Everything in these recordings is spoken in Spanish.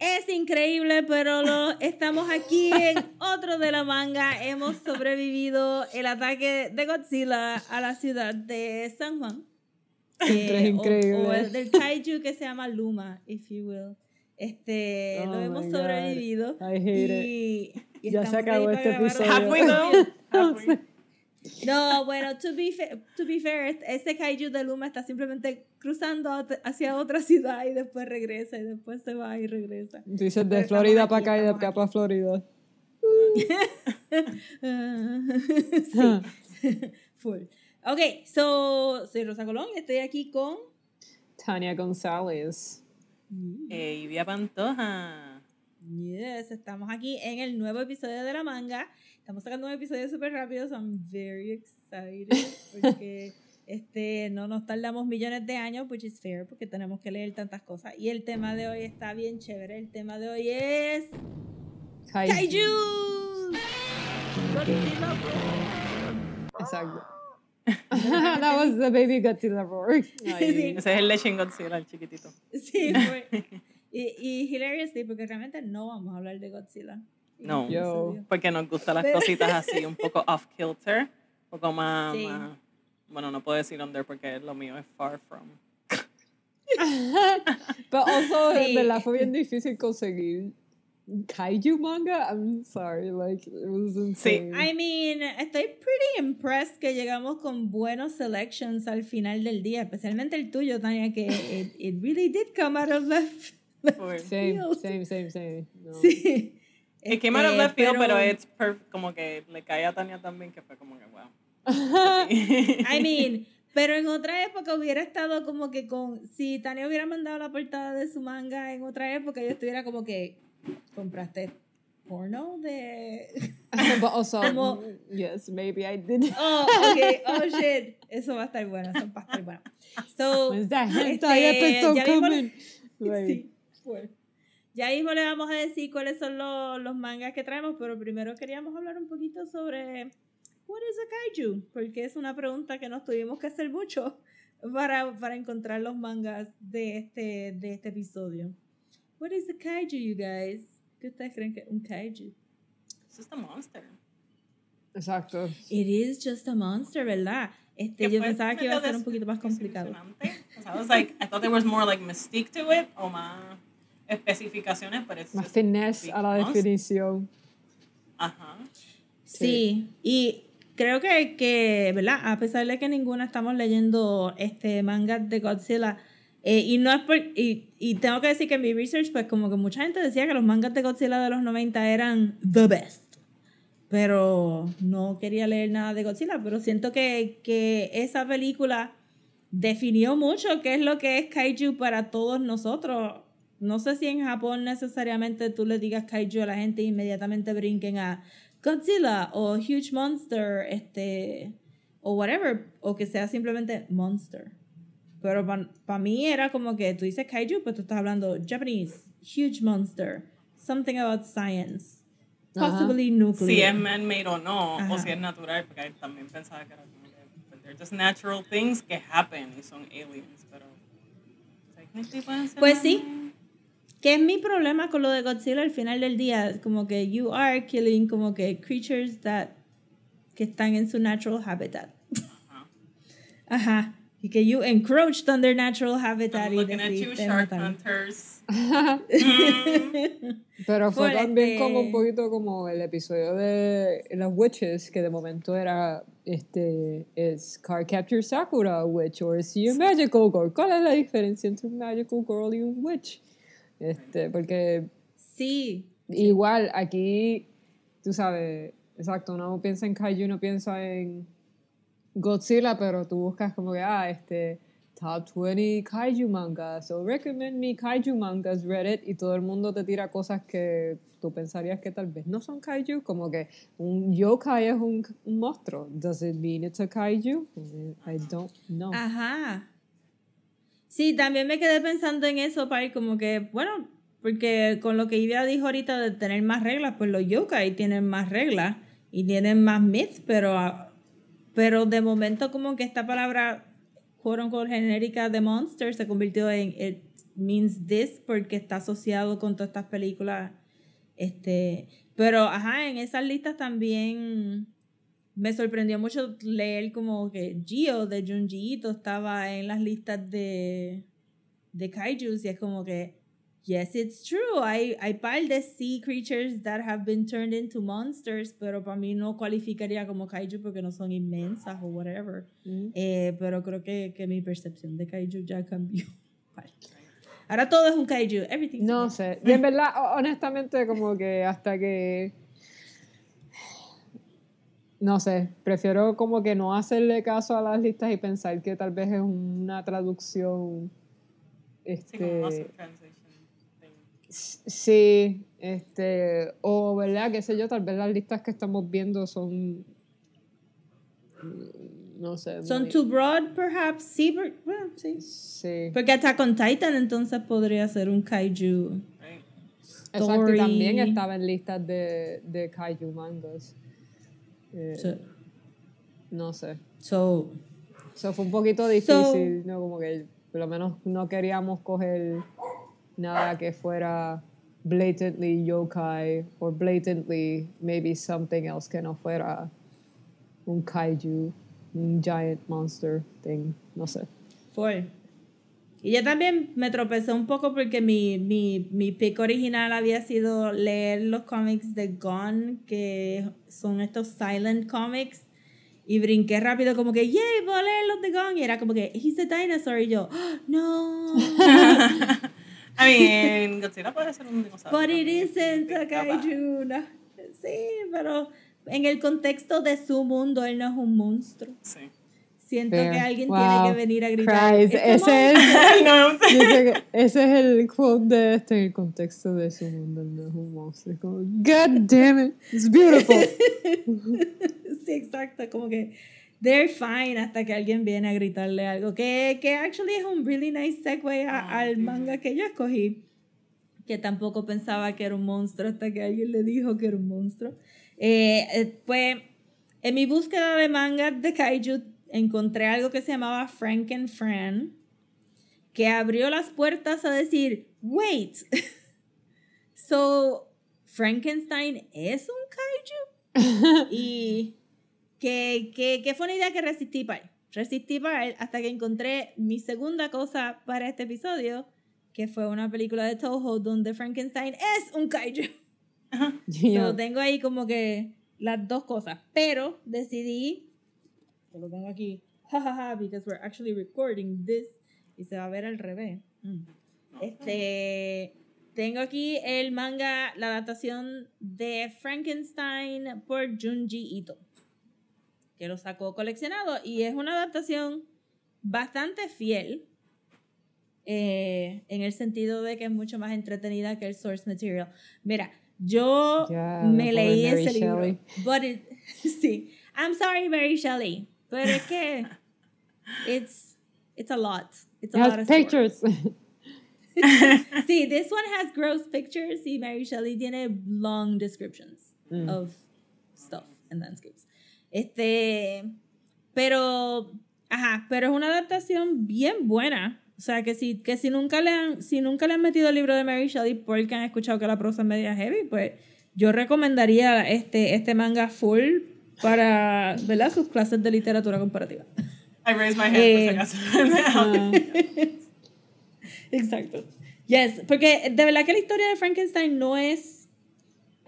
Es increíble, pero lo, estamos aquí en otro de la manga. Hemos sobrevivido el ataque de Godzilla a la ciudad de San Juan. Eh, increíble. O, el del kaiju que se llama Luma, if you will. Este, lo Oh hemos my God. sobrevivido. I hate y, y Ya se acabó este episodio. No, bueno, to be, fa- to be fair, ese kaiju de Luma está simplemente cruzando hacia otra ciudad y después regresa y después se va y regresa. Dices de Florida aquí, para acá y de acá para Florida. sí. Full. Ok, so, soy Rosa Colón y estoy aquí con... Tania González. Eh, y Vía Pantoja. Yes, estamos aquí en el nuevo episodio de La Manga. Estamos sacando un episodio súper rápido, so I'm very excited porque este, no nos tardamos millones de años, which is fair, porque tenemos que leer tantas cosas. Y el tema de hoy está bien chévere. El tema de hoy es... Kaiju. ¡Kaiju! Godzilla Exacto. That was the baby Godzilla roar. Sí. Ese es el Leche en Godzilla, el chiquitito. Sí, fue. Y, y hilariously, porque realmente no vamos a hablar de Godzilla. No. Yo. Porque nos gustan las cositas así, un poco off kilter. Un poco más, Sí. más- Bueno, no puedo decir under porque lo mío es far from. Pero also, Sí. en verdad fue bien difícil conseguir kaiju manga. I'm sorry, like, it was insane. I mean, estoy pretty impressed que llegamos con buenos selections al final del día, especialmente el tuyo, Tania, que it, it really did come out of left, left. Same, same, same, same. No. Sí. It came out of Este, left field, pero, it's per- como que le cae a Tania también, que fue como que wow. I mean, pero en otra época hubiera estado como que con. Si Tania hubiera mandado la portada de su manga en otra época, yo estuviera como que. ¿Compraste porno de.? But also, Como- yes, maybe I did. Oh, ok. Oh, shit. Eso va a estar bueno. Eso va a estar bueno. So. When's that este, ya coming? Like, Sí, fue. Ya mismo le vamos a decir cuáles son los, los mangas que traemos, pero primero queríamos hablar un poquito sobre what is a kaiju, porque es una pregunta que nos tuvimos que hacer mucho para, para encontrar los mangas de este, de este episodio. What is a kaiju, you guys? ¿Qué ustedes creen que es un kaiju? It's just a monster. Exacto. It is just a monster, ¿verdad? Este, Que yo pensaba que iba a ser un poquito más complicado. I was like, I thought there was more like mystique to it, o más especificaciones, pero it's Más finesse a la definición. Ajá. Sí, y creo que, que, ¿verdad? A pesar de que ninguna estamos leyendo este manga de Godzilla, eh, y no es por, y, y tengo que decir que en mi research, pues como que mucha gente decía que los mangas de Godzilla de los 90 eran the best. Pero no quería leer nada de Godzilla, pero siento que, que esa película definió mucho qué es lo que es kaiju para todos nosotros. No sé si en Japón necesariamente tú le digas kaiju a la gente e inmediatamente brinquen a Godzilla o Huge Monster, este, o whatever, o que sea simplemente Monster. Pero para mí era como que tú dices kaiju, pues tú estás hablando Japanese, Huge Monster, something about science, Ajá. possibly nuclear. Si es man-made o no, Ajá. o si es natural, porque también pensaba que era como que but they're just natural things que happen y son aliens, pero ser Pues sí. Que es mi problema con lo de Godzilla al final del día, como que you are killing como que creatures that que están en su natural habitat. Ajá. Ajá. Y que you encroached on their natural habitat I'm y looking at you, shark matar. hunters. Mm. Pero fue también como un poquito como el episodio de las witches, que de momento era, este, es Card Capture Sakura witch, o is she a magical girl? ¿Cuál es la diferencia entre un magical girl y un witch? Este, porque Sí. igual aquí, tú sabes, exacto, uno piensa en kaiju, uno piensa en Godzilla, pero tú buscas como que, ah, este, top 20 kaiju mangas, so recommend me kaiju mangas, Reddit, y todo el mundo te tira cosas que tú pensarías que tal vez no son kaiju, como que un yokai es un, un monstruo. Does it mean it's a kaiju? I don't know. Ajá. Sí, también me quedé pensando en eso, Pai, como que, bueno, porque con lo que Ivia dijo ahorita de tener más reglas, pues los yokai tienen más reglas y tienen más myths, pero, ah, pero de momento como que esta palabra, quote unquote, genérica de monster se convirtió en it's means this porque está asociado con todas estas películas. Este, pero, ajá, en esas listas también me sorprendió mucho leer como que Gio de Junji Ito estaba en las listas de, de kaijus y es como que, yes, it's true. Hay, hay par de sea creatures that have been turned into monsters, pero para mí no cualificaría como kaiju porque no son inmensas o whatever. Mm. Eh, pero creo que, que mi percepción de kaiju ya cambió. Ahora todo es un kaiju. Everything No sé. Y en verdad, ho- honestamente, como que hasta que. No sé. Prefiero como que no hacerle caso a las listas y pensar que tal vez es una traducción. Sí, Este. thing. Sí, este. O, ¿verdad? Qué sé yo, tal vez las listas que estamos viendo son. mm, No sé. Son muy- too broad, perhaps. Sí, pero- bueno, sí. Sí. Porque Attack on Titan entonces podría ser un kaiju. Right? Exacto, y también estaba en listas de, de kaiju mangas. Eh, So, No sé. so, Eso fue un poquito difícil, ¿no? Como que por lo menos no queríamos coger nada que fuera blatantly yokai o blatantly maybe something else que no fuera un kaiju, un giant monster thing, no sé. fue. Y yo también me tropecé un poco porque mi, mi, mi pick original había sido leer los cómics de Gone, que son estos silent comics. Y brinqué rápido como que, yay, voy a leer los de Gone. Y era como que, he's a dinosaur. Y yo, "Oh, no. I mean, Godzilla puede ser un dinosaurio. But it isn't a kaiju. no. Sí, pero en el contexto de su mundo, él no es un monstruo. Sí. Siento Fair. que alguien Wow. tiene que venir a gritar. Christ, "It's a ese es, monster". no, ese es el quote de este en el contexto de su mundo, no es un monstruo. Es como, God damn it, it's beautiful. sí, exacto, como que they're fine hasta que alguien viene a gritarle algo. Que, que actually es un really nice segue a- Ah, al manga que yo escogí. Que tampoco pensaba que era un monstruo hasta que alguien le dijo que era un monstruo. Eh, eh, pues en mi búsqueda de mangas de kaiju encontré algo que se llamaba Frankenfran. Que abrió las puertas a decir, wait, so Frankenstein es un kaiju. y que, que, que fue una idea que resistí para él. Resistí para él hasta que encontré mi segunda cosa para este episodio, que fue una película de Toho donde Frankenstein es un kaiju. Yeah. So, tengo ahí como que las dos cosas. Pero decidí, que lo tengo aquí, jajaja, because we're actually recording this y se va a ver al revés. Mm. Este, tengo aquí el manga, la adaptación de Frankenstein por Junji Ito, que lo sacó coleccionado y es una adaptación bastante fiel. eh, en el sentido de que es mucho más entretenida que el source material. Mira, yo Ya, me leí Mary ese libro. Shelley. But it, sí, I'm sorry, Mary Shelley, pero es que it's it's a lot. It's a It lot has of story. pictures. Sí, this one has gross pictures y Mary Shelley tiene long descriptions Mm. of stuff and landscapes. Este, pero, ajá, pero es una adaptación bien buena. O sea, que si, que si nunca le han, si nunca le han metido el libro de Mary Shelley porque han escuchado que la prosa es media heavy, pues yo recomendaría este, este manga full para, ¿verdad? Sus clases de literatura comparativa. I raised my hand Eh, por si acaso. Exacto. Yes, porque de verdad que la historia de Frankenstein no es.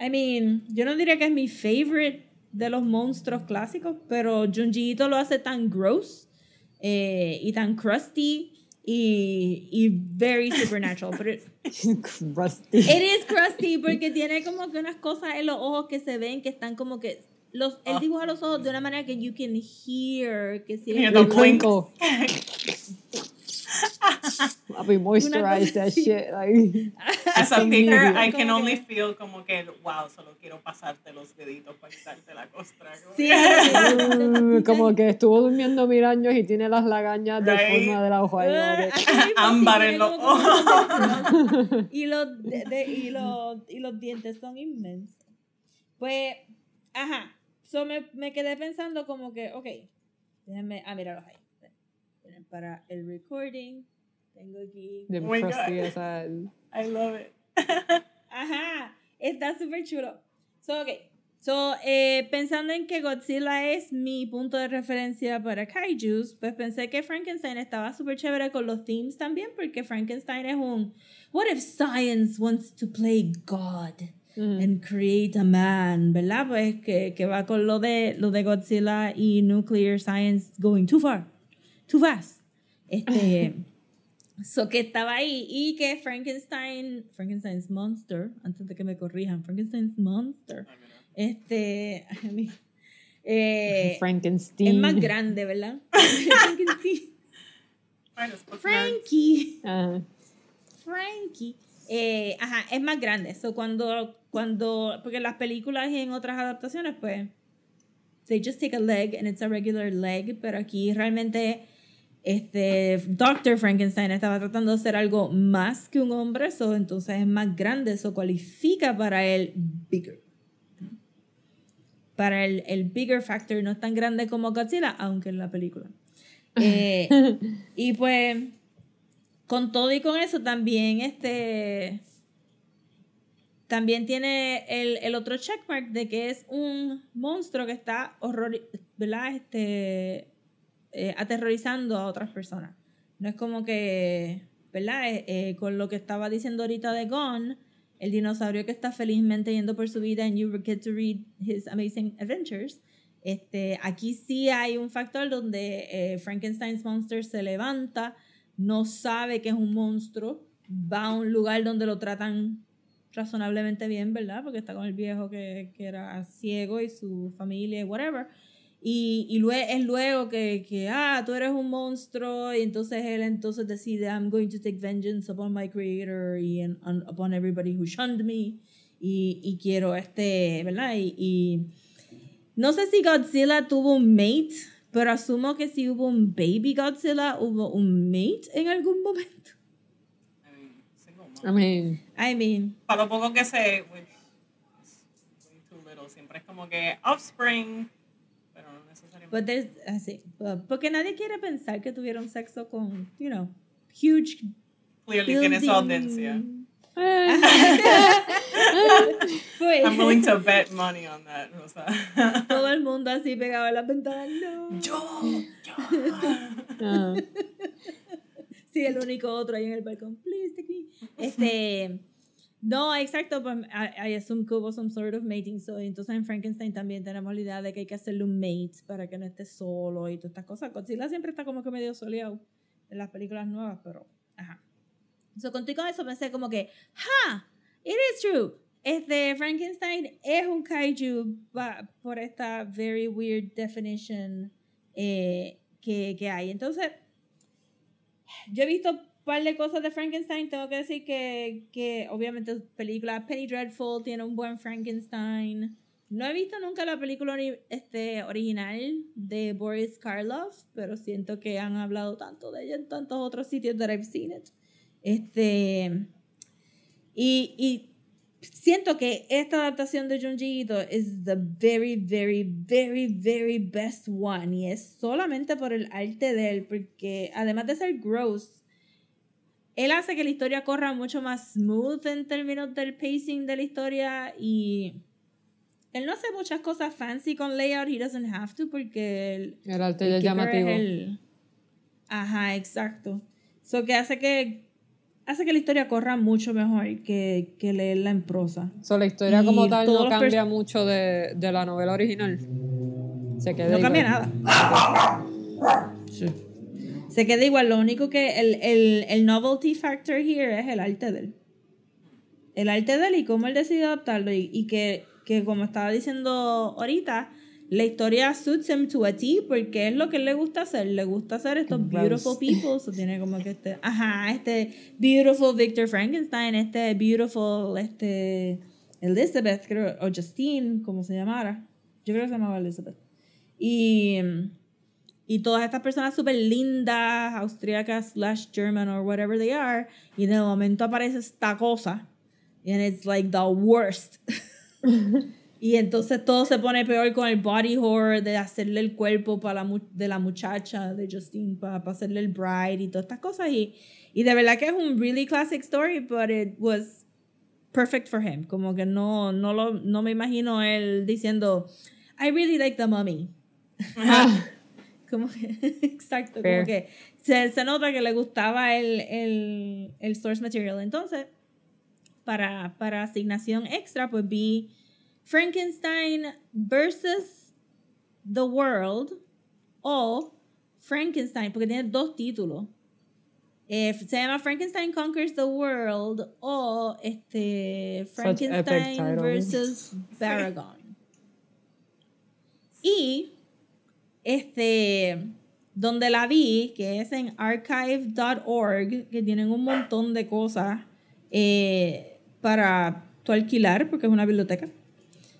I mean, yo no diría que es mi favorite de los monstruos clásicos, pero Junji Ito lo hace tan gross eh, y tan crusty y, y very supernatural. Pero Crusty. it is crusty porque tiene como que unas cosas en los ojos que se ven que están como que. Los, él Ah. dibuja los ojos de una manera que you can hear que si Hear The twinkle. I'll be moisturize cosa that shit. Like, As a picker. I can only feel como que, wow, solo quiero pasarte los deditos para quitarte la costra. Sí, como que estuvo durmiendo mil años y tiene las lagañas de Right. forma de la hoja. Ah, mismo, Ámbar en los unos- y los de- de- y los y los dientes son inmensos pues ajá so me, me quedé pensando como que ok déjenme ah míralo ahí para el recording Tengo aquí. De Oh. I love it. Ajá, está súper chulo. So, ok. So, eh, pensando en que Godzilla es mi punto de referencia para kaijus, pues pensé que Frankenstein estaba súper chévere con los themes también, porque Frankenstein es un What if science wants to play God Ujú. and create a man? ¿Verdad? Pues que, que va con lo de, lo de Godzilla y nuclear science going too far, too fast. Este. So que estaba ahí y que Frankenstein, Frankenstein's Monster, antes de que me corrijan, Frankenstein's Monster, este, I mean, eh, Frankenstein. es más grande, ¿verdad? Frankenstein. Frankie. Frankie. Eh, ajá, es más grande. So cuando, cuando, porque en las películas y en otras adaptaciones, pues, they just take a leg and it's a regular leg, pero aquí realmente este Dr. Frankenstein estaba tratando de hacer algo más que un hombre, so, entonces es más grande, eso cualifica para el bigger. Para el, el bigger factor, no es tan grande como Godzilla, aunque en la película. Eh, y pues, con todo y con eso, también este. También tiene el, el otro checkmark de que es un monstruo que está horror, ¿verdad? Este, eh, aterrorizando a otras personas. No es como que, ¿verdad? Eh, eh, con lo que estaba diciendo ahorita de Gone, el dinosaurio que está felizmente yendo por su vida and you get to read his amazing adventures. Este, aquí sí hay un factor donde Frankenstein's monster se levanta, no sabe que es un monstruo, va a un lugar donde lo tratan razonablemente bien, ¿verdad? Porque está con el viejo que, que era ciego y su familia whatever. Y, y luego, es luego que, que, ah, tú eres un monstruo, y entonces él entonces decide, I'm going to take vengeance upon my creator y and upon everybody who shunned me. Y, y quiero este, ¿verdad? Y, y no sé si Godzilla tuvo un mate, pero asumo que si hubo un baby Godzilla, hubo un mate en algún momento. I mean, single mom. I mean, Para lo poco que sé, which is way too little, siempre es como que offspring, pero no necesariamente. but there's, así, uh, porque nadie quiere pensar que tuvieron sexo con, you know, huge Clearly tiene su building. audiencia. I'm willing to bet money on that. O sea. todo el mundo así pegado a la ventana. No. Yo, yo. ah, Sí, el único otro ahí en el balcón. Please take me. Este. No, exacto. Pues, I, I assume que hubo some sort of mating. So, entonces en Frankenstein también tenemos la idea de que hay que hacerle un mate para que no esté solo y todas estas cosas. Godzilla siempre está como que medio soleado en las películas nuevas, pero. Ajá. So, contigo con eso pensé como que. ¡Ha! It is true. Este Frankenstein es un kaiju por esta very weird definition eh, que, que hay. Entonces, yo he visto un par de cosas de Frankenstein. Tengo que decir que, que obviamente película Penny Dreadful tiene un buen Frankenstein. No he visto nunca la película ori- este, original de Boris Karloff, pero siento que han hablado tanto de ella en tantos otros sitios that I've seen it. Este, y, y siento que esta adaptación de Junji Ito es the very, very, very, very best one. Y es solamente por el arte de él, porque además de ser gross, él hace que la historia corra mucho más smooth en términos del pacing de la historia y él no hace muchas cosas fancy con layout, he doesn't have to porque él, el arte el ya llamativo. es el- Ajá, exacto. So que hace que hace que la historia corra mucho mejor que, que leerla en prosa. So, la historia y como tal no cambia mucho de, de la novela original. Se queda No igual. cambia nada. Se queda igual. Lo único que el, el, el novelty factor here es el arte de él. El arte de él y cómo él decide adaptarlo. Y, y que, que, como estaba diciendo ahorita, la historia suits him to a T porque es lo que él le gusta hacer. Le gusta hacer estos Gross. beautiful people. So tiene como que este. Ajá, este beautiful Victor Frankenstein, este beautiful este Elizabeth, creo, o Justine, como se llamara. Yo creo que se llamaba Elizabeth. Y, y todas estas personas súper lindas, austríacas, slash German, or whatever they are, y de momento aparece esta cosa, and it's like the worst. Y entonces todo se pone peor con el body horror de hacerle el cuerpo para la, de la muchacha de Justine para, hacerle el bride y todas estas cosas. Y, y de verdad que es un really classic story, but it was perfect for him. Como que no, no, lo, no me imagino él diciendo, I really like the mummy. como que, exacto, como que se, se, nota que le gustaba el, el, el source material. Entonces, para, para asignación extra, pues vi Frankenstein versus The World o Frankenstein, porque tiene dos títulos. Eh, se llama Frankenstein Conquers the World o este, Frankenstein versus Baragon. Y este, donde la vi, que es en archive.org, que tienen un montón de cosas eh, para tu alquilar, porque es una biblioteca.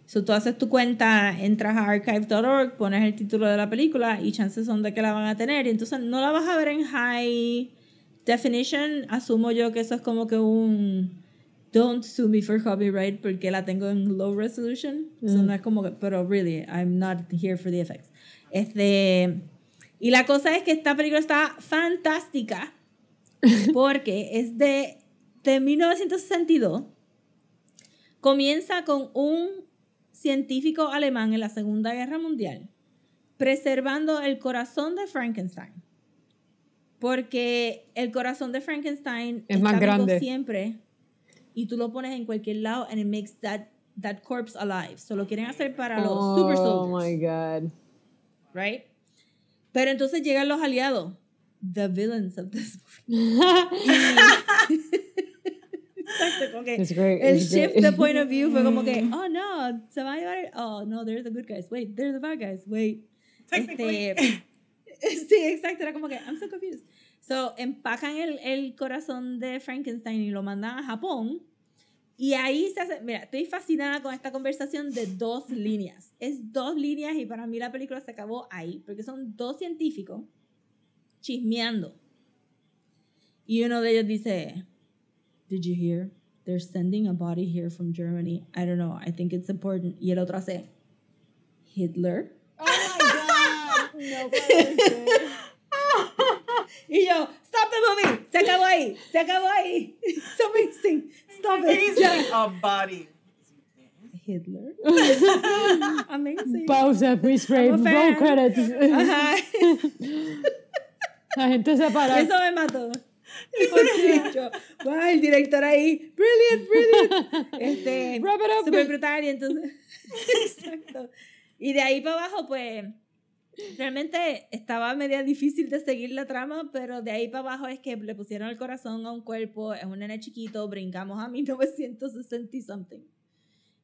So, tú haces tu cuenta, entras a archive.org, pones el título de la película y chances son de que la van a tener. Y entonces no la vas a ver en high definition. Asumo yo que eso es como que un don't sue me for copyright porque la tengo en low resolution. Mm. no es como que, pero really, I'm not here for the effects. Este, y la cosa es que esta película está fantástica porque es de, de 1962. Comienza con un científico alemán en la Segunda Guerra Mundial, preservando el corazón de Frankenstein. Porque el corazón de Frankenstein es más grande siempre y tú lo pones en cualquier lado and it makes that, that corpse alive. Solo quieren hacer para los oh, super soldiers. Oh my god. Right? Pero entonces llegan los aliados, the villains of this movie. Como que el shift the point of view fue como que, oh no, se va a llevar, oh no, they're the good guys, wait, they're the bad guys, wait. Este, sí, exacto, era como que, I'm so confused. So, empacan el, el corazón de Frankenstein y lo mandan a Japón. Y ahí se hace, mira, estoy fascinada con esta conversación de dos líneas. Es dos líneas y para mí la película se acabó ahí, porque son dos científicos chismeando. Y uno de ellos dice, Did you hear? They're sending a body here from Germany. I don't know. I think it's important. Y el otro hace, Hitler. Oh my God. no y yo, stop the movie. Se acabó ahí. Se acabó ahí. It's amazing. Stop it. a body. Hitler. amazing. Pausa, freeze frame, roll credits. Ajá. La gente se para. Eso me mató. wow, el director ahí, brilliant, brilliant. Este, super brutal y entonces, exacto. Y de ahí para abajo, pues, realmente estaba media difícil de seguir la trama, pero de ahí para abajo es que le pusieron el corazón a un cuerpo, es un nene chiquito, brincamos a 1960 y something.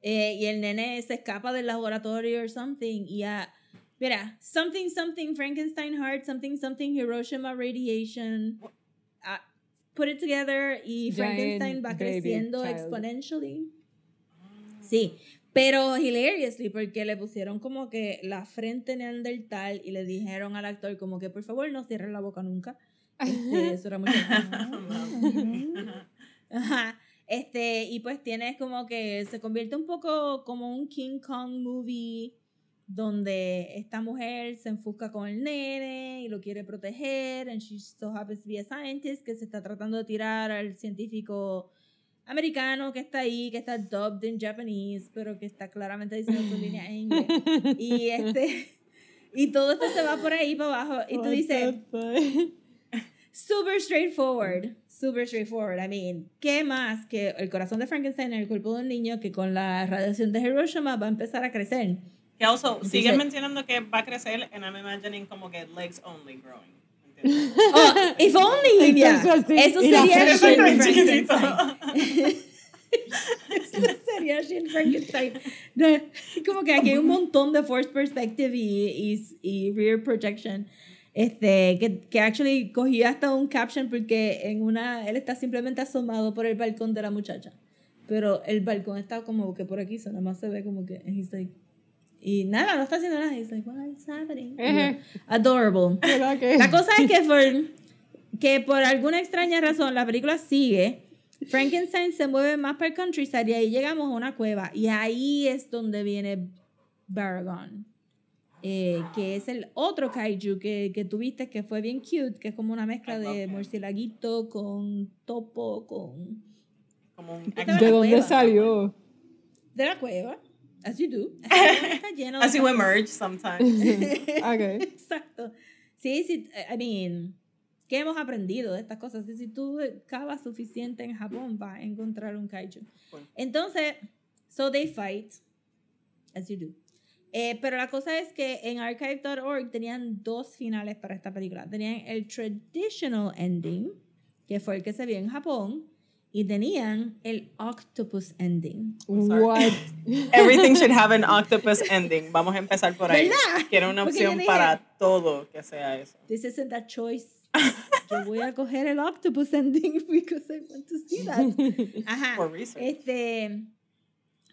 Eh, y el nene se escapa del laboratorio or something y a mira, something something Frankenstein heart, something something Hiroshima radiation put it together y Frankenstein va creciendo exponentially. Sí, pero hilariously, porque le pusieron como que la frente neandertal y le dijeron al actor como que por favor no cierre la boca nunca. Este, eso era muy Ajá. Este, y pues tienes como que se convierte un poco como un King Kong movie donde esta mujer se enfoca con el nene y lo quiere proteger, and she so happens to be a scientist que se está tratando de tirar al científico americano que está ahí, que está dubbed in Japanese, pero que está claramente diciendo su línea en inglés. Y este y todo esto se va por ahí para abajo y tú dices super straightforward, super straightforward. I mean, ¿qué más que el corazón de Frankenstein en el cuerpo de un niño que con la radiación de Hiroshima va a empezar a crecer? Que also, siguen mencionando que va a crecer, and I'm imagining como que legs only growing. oh, if only, yeah. Eso sería Shin Frankenstein. Eso sería Shin Frankenstein. como que aquí hay un montón de force perspective y, y, y rear projection. Este, que, que actually cogí hasta un caption porque en una, él está simplemente asomado por el balcón de la muchacha. Pero el balcón está como que por aquí, so nada más se ve como que, he's like, y nada, no está haciendo nada. He's like, what's happening? Adorable. La cosa es que por, que por alguna extraña razón la película sigue Frankenstein se mueve más para el countryside y ahí llegamos a una cueva. Y ahí es donde viene Baragon. eh, que es el otro kaiju que, que tuviste que fue bien cute, que es como una mezcla de murcielaguito con topo, con... Como un ¿De dónde cueva. salió? De la cueva, as you do. Está lleno As you cosas. emerge sometimes. ok. Exacto. Sí, sí, I mean, ¿qué hemos aprendido de estas cosas? Que si tú cavas suficiente en Japón vas a encontrar un kaiju. Cool. Entonces, so they fight, as you do. Eh, pero la cosa es que en archive.org tenían dos finales para esta película. Tenían el traditional ending, que fue el que se vio en Japón, y tenían el octopus ending. What? Everything should have an octopus ending. Vamos a empezar por ahí. ¿Verdad? Quiero una opción dije- para todo que sea eso. This isn't a choice. Yo voy a coger el octopus ending because I want to see that. Ajá. For research. Este,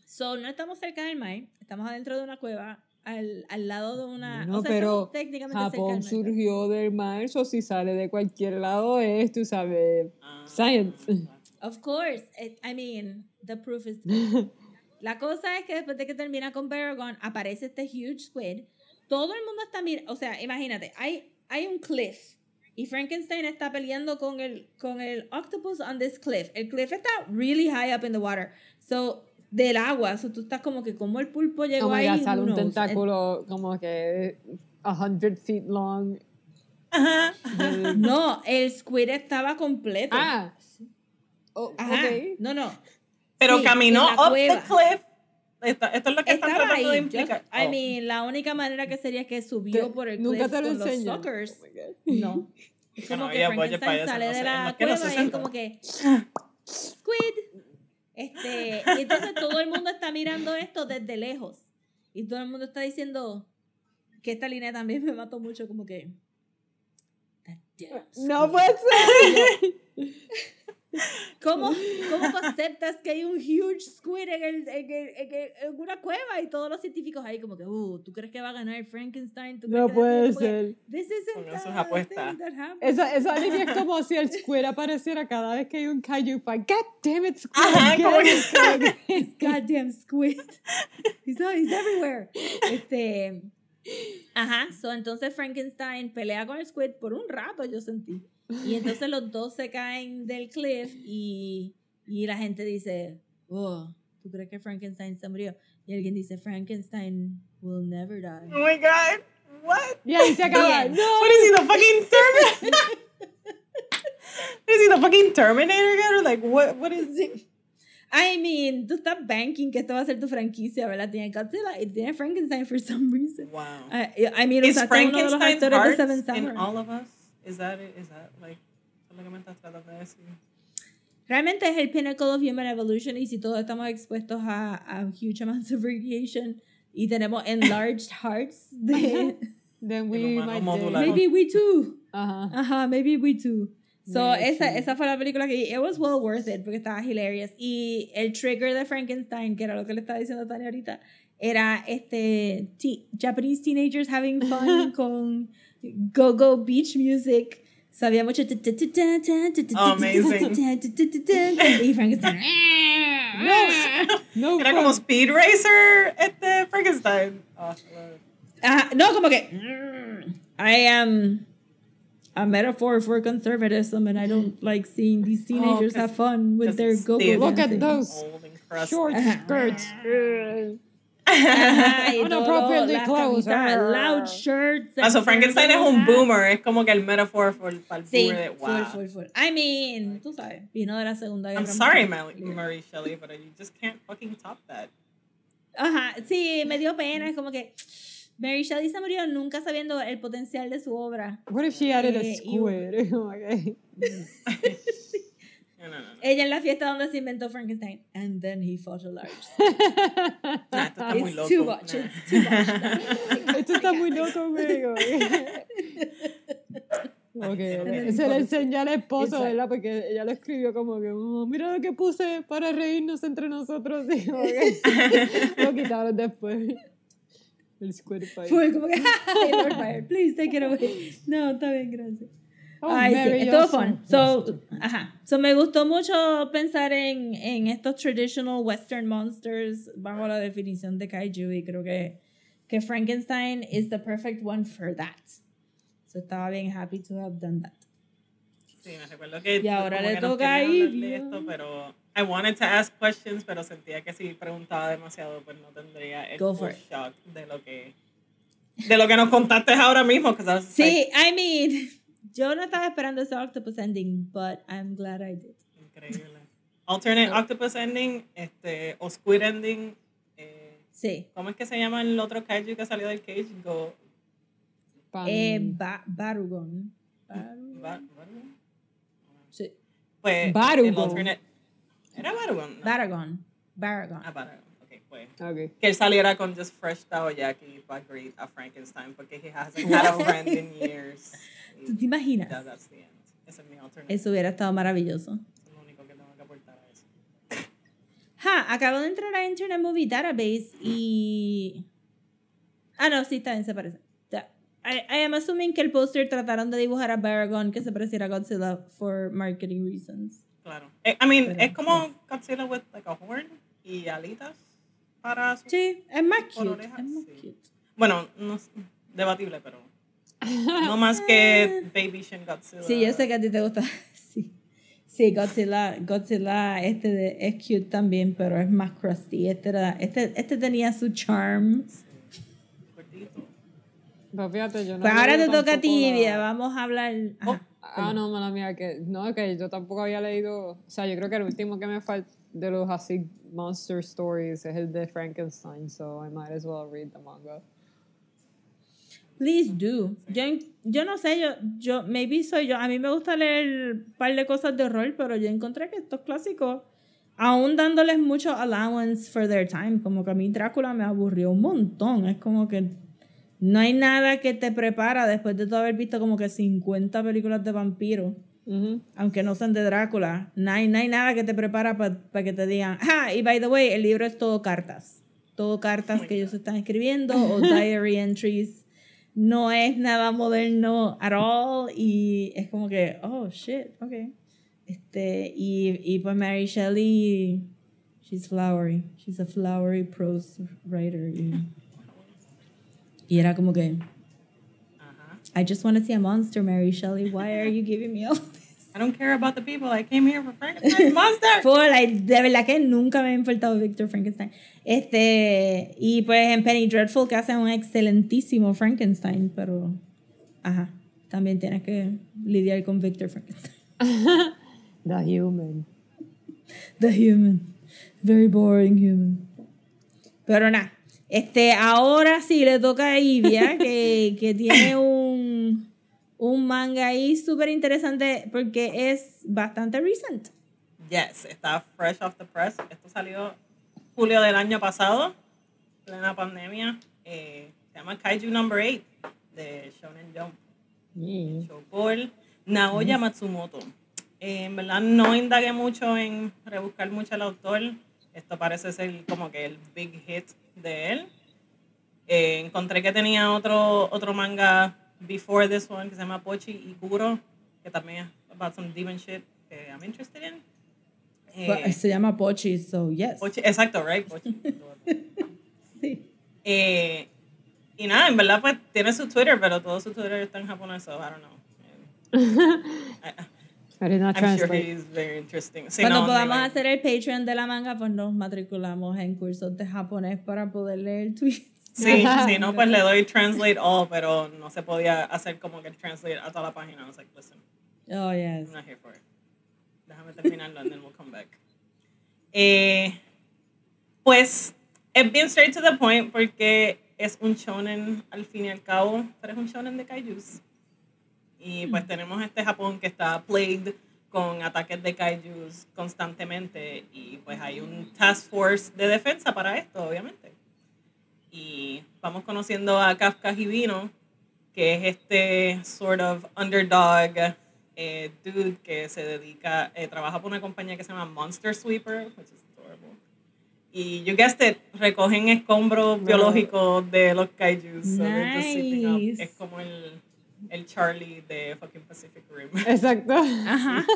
so, no estamos cerca del mar, estamos adentro de una cueva, al, al lado de una. No, o sea, pero técnicamente cerca Japón mar. surgió del mar, o si sale de cualquier lado es, tú sabes, Ah, science. Of course, it- I mean, the proof is. La cosa es que después de que termina con Baragon, aparece este huge squid. Todo el mundo está mirando, o sea, imagínate, hay, hay un cliff. Y Frankenstein está peleando con el, con el octopus on this cliff. El cliff está really high up in the water. So, del agua. So, tú estás como que, como el pulpo llegó Oh my ahí? God, sale un tentáculo como que a hundred feet long. Ajá. No, el squid estaba completo. ah, oh, Ajá. ok. No, no. Pero Sí, caminó up the cueva. cliff. Esto, esto es lo que están Estaba tratando de ahí. just- implicar. I Oh. mean, la única manera que sería que subió Te- por el Nunca cliff te lo con los enseñan. suckers. Oh. No. Es como Bueno, que Frankenstein eso, sale no de sé, la no, no cueva se y es como que squid. Este, y entonces todo el mundo está mirando esto desde lejos. Y todo el mundo está diciendo que esta línea también me mató mucho, como que. "That damn No squid". puede ser. ¿Cómo, ¿Cómo tú aceptas que hay un huge squid en, el, en, el- en el- en una cueva y todos los científicos ahí como que, uh, ¿tú crees que va a ganar Frankenstein? ¿Tú No puede ser. This isn't Pongan sus a apuestas. thing that happens." Esa, esa línea es como si el squid apareciera cada vez que hay un kaiju fight. God damn it, squid. Ajá, it, que- squid. Goddamn squid. He's, he's everywhere. Este, ajá, so entonces Frankenstein pelea con el squid por un rato, yo sentí. Y entonces los dos se caen del cliff y, y la gente dice, oh, ¿tú crees que Frankenstein se murió? Y alguien dice, Frankenstein will never die. Oh my god. What? Y ahí se acaba. No. What is he, the fucking Terminator? is he the fucking Terminator again? Or like, what, what is Sí. I mean, tú estás banking que esto va a ser tu franquicia, ¿verdad? Tiene Godzilla y tiene Frankenstein for some reason. Wow. I, I mean, Is usaste uno de los actores de heart Seven in Samurai. all of us? Is that it? Is that like, es lo que me estás tratando de decir? Realmente es el pinnacle of human evolution y si todos estamos expuestos a, a huge amounts of radiation y tenemos enlarged hearts, de, Then we might maybe we too. Ajá. Ajá, maybe we too. So, Maybe. esa, esa fue la película que it was well worth it porque estaba hilarious. Y el trigger de Frankenstein, que era lo que le estaba diciendo Tania ahorita, era este te- Japanese teenagers having fun con go-go beach music. Sabía mucho. Amazing. Y Frankenstein. No Era fun. como Speed Racer, este Frankenstein. Oh, I love it. Ajá, no, como que. mm, I am a metaphor for conservatism and I don't like seeing these teenagers 'cause- have fun with their go-go Look at those Old and crusty. short skirts. Ugh. Ajá, y Inappropriately todo, las close. camisas, loud shirts. Ah, so Frankenstein es un boomer, es como que el metaphor for, para el Sí, boomer de full, wow. full, full. I mean, tú sabes, vino de la Segunda Guerra I'm sorry. Mary, Mary Shelley, but you just can't fucking top that. Ajá, sí, me dio pena, es como que Mary Shelley se murió nunca sabiendo el potencial de su obra. What if she added a Eh, y- squid? Oh my God. No, no. Ella en la fiesta donde se inventó Frankenstein. And then he fought a large. Nah, esto está muy loco. too much, Nah. it's too much. Esto está muy loco, güey. Ok, then se le enseñó al esposo, Exacto. ¿verdad? Porque ella lo escribió como que, "Oh, mira lo que puse para reírnos entre nosotros. Y como que lo quitaron después. El squid fight. Fue como que, "Ay, Lord Fire, please take it away. No, está bien, gracias. Oh, Ay, sí, estuvo fun. So, ajá. So, me gustó mucho pensar en, en estos traditional western monsters bajo la definición de kaiju y creo que, que Frankenstein is the perfect one for that. So, estaba bien happy to have done that. Sí, me recuerdo que. Y ahora le toca esto, pero. I wanted to ask questions, pero sentía que si preguntaba demasiado, pues no tendría el Go full shock de lo que. De lo que nos contaste ahora mismo. Sí, I mean, yo no estaba esperando ese octopus ending, but I'm glad I did. increíble. Alternate octopus ending, este, o squid ending. Eh, Sí. ¿Cómo es que se llama el otro kaiju que salió del cage? Go. Pan- Eh, ba Barugon. Barugon. Ba- Barugon? Sí. Pues. Barugon. alternate- ¿Era Barugon? No. Baragon. Baragon. Ah, Barugon. Ok, pues. Ok. que él saliera con just fresh Taoyaki para greet a Frankenstein porque he hasn't had a friend in years. ¿Tú te imaginas? Yeah, that's the end. Ese es mi. Eso hubiera estado maravilloso. Eso es lo único que tengo que aportar a eso. Ja, acabo de entrar a Internet Movie Database y... Ah, no, sí, bien, se parece. I, I am assuming que el póster trataron de dibujar a Baragon que se pareciera a Godzilla for marketing reasons. Claro. Eh, I mean, Pero, es como Godzilla with like a horn y alitas para. Sí, es más cute. Es más sí. cute. Bueno, no es debatible, pero no más que Baby Shin Godzilla. Sí, yo sé que a ti te gusta. Sí, sí Godzilla, Godzilla este de, es cute también, pero es más crusty. Este, era, este, este tenía su charm. Cortito. Pero fíjate, yo no. Pues ahora te toca a ti, la-. Vamos a hablar. Ajá. Ah, no, mala mía, que no, que yo tampoco había leído, o sea, yo creo que el último que me falta de los así monster stories es el de Frankenstein, so I might as well read the manga. Please do. Yo, yo no sé, yo, yo, maybe soy yo. A mí me gusta leer un par de cosas de horror, pero yo encontré que estos clásicos, aún dándoles mucho allowance for their time, como que a mí Drácula me aburrió un montón. Es como que no hay nada que te prepara después de tú haber visto como que 50 películas de vampiros. Ujú. aunque no sean de Drácula, no hay, no hay nada que te prepara para que te digan, ah, y by the way, el libro es todo cartas, todo cartas que ellos están escribiendo o diary entries, no es nada moderno at all y es como que, oh, shit, ok. Este, y, y pues Mary Shelley, she's flowery, she's a flowery prose writer y, y era como que. I just want to see a monster, Mary Shelley, why are you giving me all this? I don't care about the people. I came here for Frankenstein monster. Fue, like, de verdad que nunca me ha importado Victor Frankenstein. Este, y pues en Penny Dreadful que hace un excelentísimo Frankenstein, pero ajá, también tienes que lidiar con Victor Frankenstein. The Human. The human. Very boring human. Pero nada, este, ahora sí le toca a Ivia, que, que tiene un, un manga ahí súper interesante porque es bastante recent. Yes, está fresh off the press. Esto salió julio del año pasado, plena pandemia. Eh, se llama Kaiju Number 8 de Shonen Jump. Mm. Por Naoya Matsumoto. Eh, en verdad no indagué mucho en rebuscar mucho al autor. Esto parece ser como que el big hit de él. Eh, encontré que tenía otro, otro manga before this one que se llama Pochi y Kuro, que también es about some demon shit que I'm interested in. Eh, Se llama Pochi, so yes. Pochi- exacto, right? Pochi. Sí. Eh, y nada, en verdad, pues tiene su Twitter, pero todo su Twitter está en japonés, so I don't know. I- I did not I'm sure translate. he's very interesting. Cuando no, podamos hacer el Patreon de la manga, pues nos matriculamos en cursos de japonés para poder leer tweets. Sí, sí, no, pues le doy translate all, pero no se podía hacer como que translate a toda la página. I was like, listen, Oh, yes. I'm not here for it. Déjame terminarlo and then we'll come back. Eh, pues es bien straight to the point porque es un shonen al fin y al cabo, pero es un shonen de kaijus. Y pues tenemos este Japón que está plagued con ataques de kaijus constantemente y pues hay un task force de defensa para esto, obviamente. Y vamos conociendo a Kafka Hibino, que es este sort of underdog eh, dude que se dedica, eh, trabaja por una compañía que se llama Monster Sweeper, which is adorable. Y you guessed it, recogen escombros biológicos de los kaijus. so just up. Es como el el Charlie de fucking Pacific Rim. Exacto. Ajá.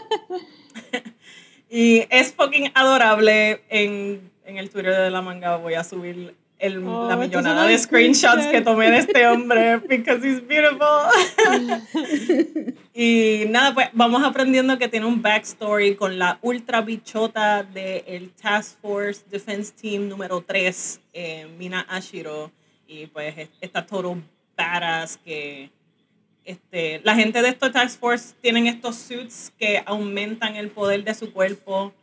Y es fucking adorable. En, en el Twitter de la manga voy a subir el, Oh, la millonada de screenshots que tomé de este hombre because he's beautiful. y nada, pues vamos aprendiendo que tiene un backstory con la ultra bichota del Task Force Defense Team número 3, eh, Mina Ashiro. Y pues es- esta total badass que este, la gente de estos Task Force tienen estos suits que aumentan el poder de su cuerpo.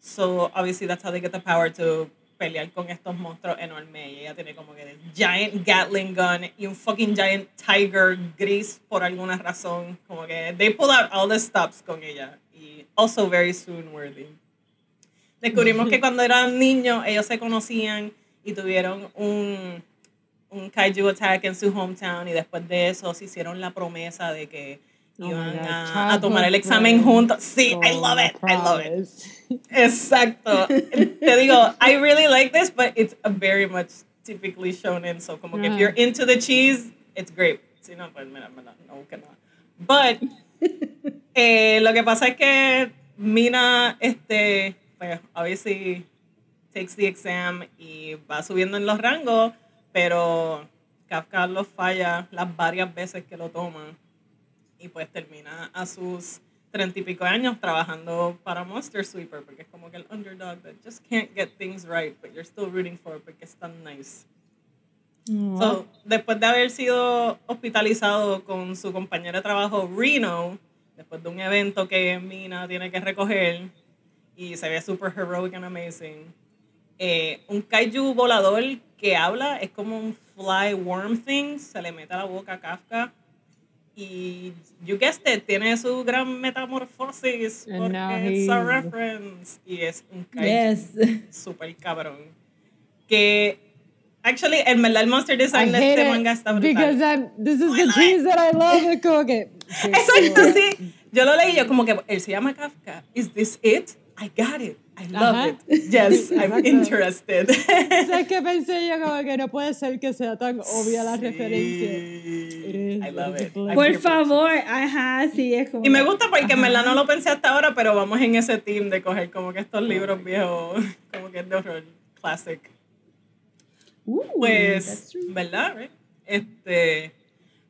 So, obviously, that's how they get the power to pelear con estos monstruos enormes. Y ella tiene como que this giant Gatling gun y un fucking giant tiger gris por alguna razón. Como que they pull out all the stops con ella. Y also very soon worthy. Descubrimos que cuando eran niños ellos se conocían y tuvieron un, un kaiju attack en su hometown y después de eso se hicieron la promesa de que Oh iban a, a tomar el examen juntos. Sí, I Oh, love it, I love it. Exacto. Te digo, I really like this, but it's a very much typically shonen. So como que if you're into the cheese, it's great. Si no, pues mira, mira, no, que no. But eh, lo que pasa es que Mina, este, pues obviously takes the exam y va subiendo en los rangos, pero Kafka los falla las varias veces que lo toma y pues termina a sus treinta y pico años trabajando para Monster Sweeper porque es como que el underdog that just can't get things right but you're still rooting for porque es tan nice. Aw. So, después de haber sido hospitalizado con su compañero de trabajo Reno, después de un evento que Mina tiene que recoger y se ve super heroic and amazing, eh, un kaiju volador que habla es como un fly worm thing, se le mete a la boca a Kafka y you guessed it, tiene su gran metamorfosis And now porque it's a reference y es un kaiju yes. super cabrón. Que, actually, en verdad el monster design de este manga está brutal. because I'm, this is the cheese that I love. Es como que. Exacto, sí. Yo lo leí yo como que él se llama Kafka. Is this it? I got it. I love Ajá. it. Yes, I'm interested. ¿Sabes qué pensé yo? Como que no puede ser que sea tan obvia la referencia. It is, I love it I'm Por favor, ajá, sí, es como. Y me gusta porque en verdad no lo pensé hasta ahora, pero vamos en ese team de coger como que estos libros viejos, como que de horror, classic. Ooh, that's Pues, true. ¿verdad? Right? Este,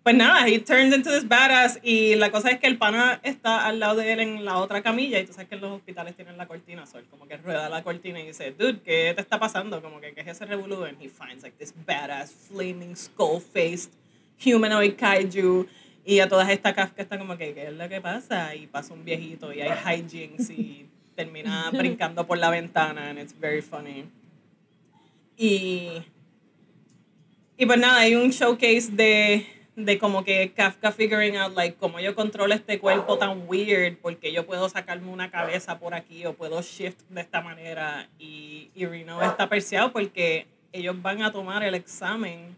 pues nada, he turns into this badass y la cosa es que el pana está al lado de él en la otra camilla y tú sabes que en los hospitales tienen la cortina, so él como que rueda la cortina y dice, dude, ¿qué te está pasando? Como que, ¿qué es ese revolú? And he finds like this badass, flaming, skull-faced, humanoid kaiju y a todas estas Kafka están como que, ¿qué es lo que pasa? Y pasa un viejito y hay hijinks y termina brincando por la ventana and it's very funny. Y y pues nada, hay un showcase de, de como que Kafka figuring out, like, cómo yo controlo este cuerpo tan weird, porque yo puedo sacarme una cabeza por aquí o puedo shift de esta manera. Y, y Reno está perseado porque ellos van a tomar el examen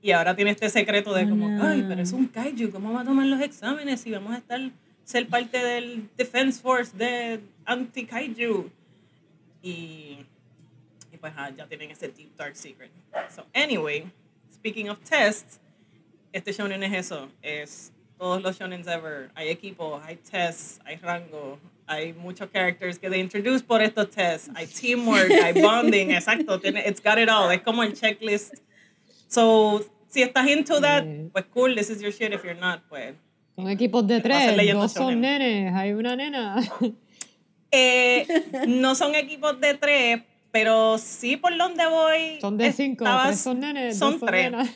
y ahora tiene este secreto de Oh, como, ay, pero es un kaiju, ¿cómo va a tomar los exámenes y vamos a estar, ser parte del Defense Force de anti-kaiju? Y y pues ah, ya tienen ese deep dark secret. So anyway, speaking of tests, este shonen es eso, es todos los shonens ever. Hay equipo, hay tests, hay rango, hay muchos characters que they introduce por estos tests, hay teamwork, hay bonding, exacto, tiene, it's got it all, es como el checklist. So, si estás into that, pues cool, this is your shit. If you're not, pues Son equipos de tres, dos son shonen. nenes, hay una nena. Eh, no son equipos de tres, pero sí por donde voy. Son de cinco, tres son nenes, son dos son tres. nenas.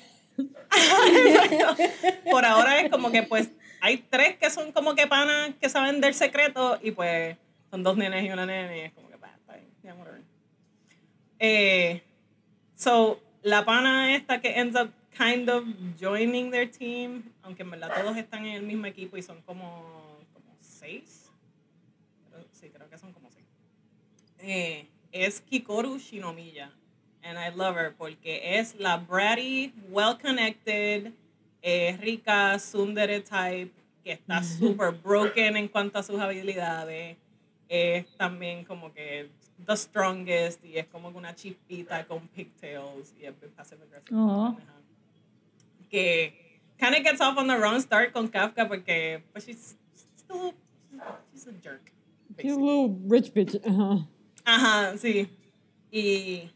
Por ahora es como que pues hay tres que son como que panas que saben del secreto y pues son dos nenes y una nena y es como que. Eh, so, la pana esta que ends up kind of joining their team, aunque en verdad todos están en el mismo equipo y son como, como seis. Pero sí, creo que son como seis. Eh, es Kikoru Shinomiya. And I love her porque es la bratty, well connected, eh, rica, tsundere type, que está super broken en cuanto a sus habilidades. Es también como que the strongest y es como una chispita con pigtails y es passive aggressive. Oh. Ajá. Que kind of gets off on the wrong start con Kafka porque pues she's, little, she's a jerk. She's a little rich bitch. Ajá. Ajá, sí. Y,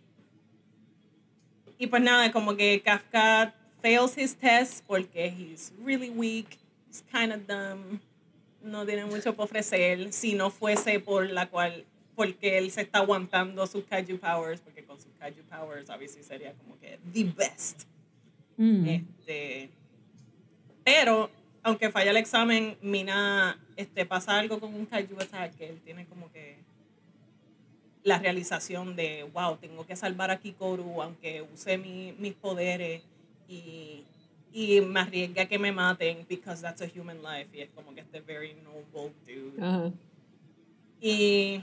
y pues nada, como que Kafka fails his test porque he's really weak, he's kind of dumb, no tiene mucho por ofrecer. Si no fuese por la cual, porque él se está aguantando sus kaiju powers, porque con sus kaiju powers obviously sería como que the best. Mm. Este, pero, aunque falla el examen, Mina este, pasa algo con un kaiju attack que él tiene como que la realización de, wow, tengo que salvar a Kikoru aunque use mi, mis poderes y, y me arriesga que me maten because that's a human life y es como que este very noble dude. Ajá. Y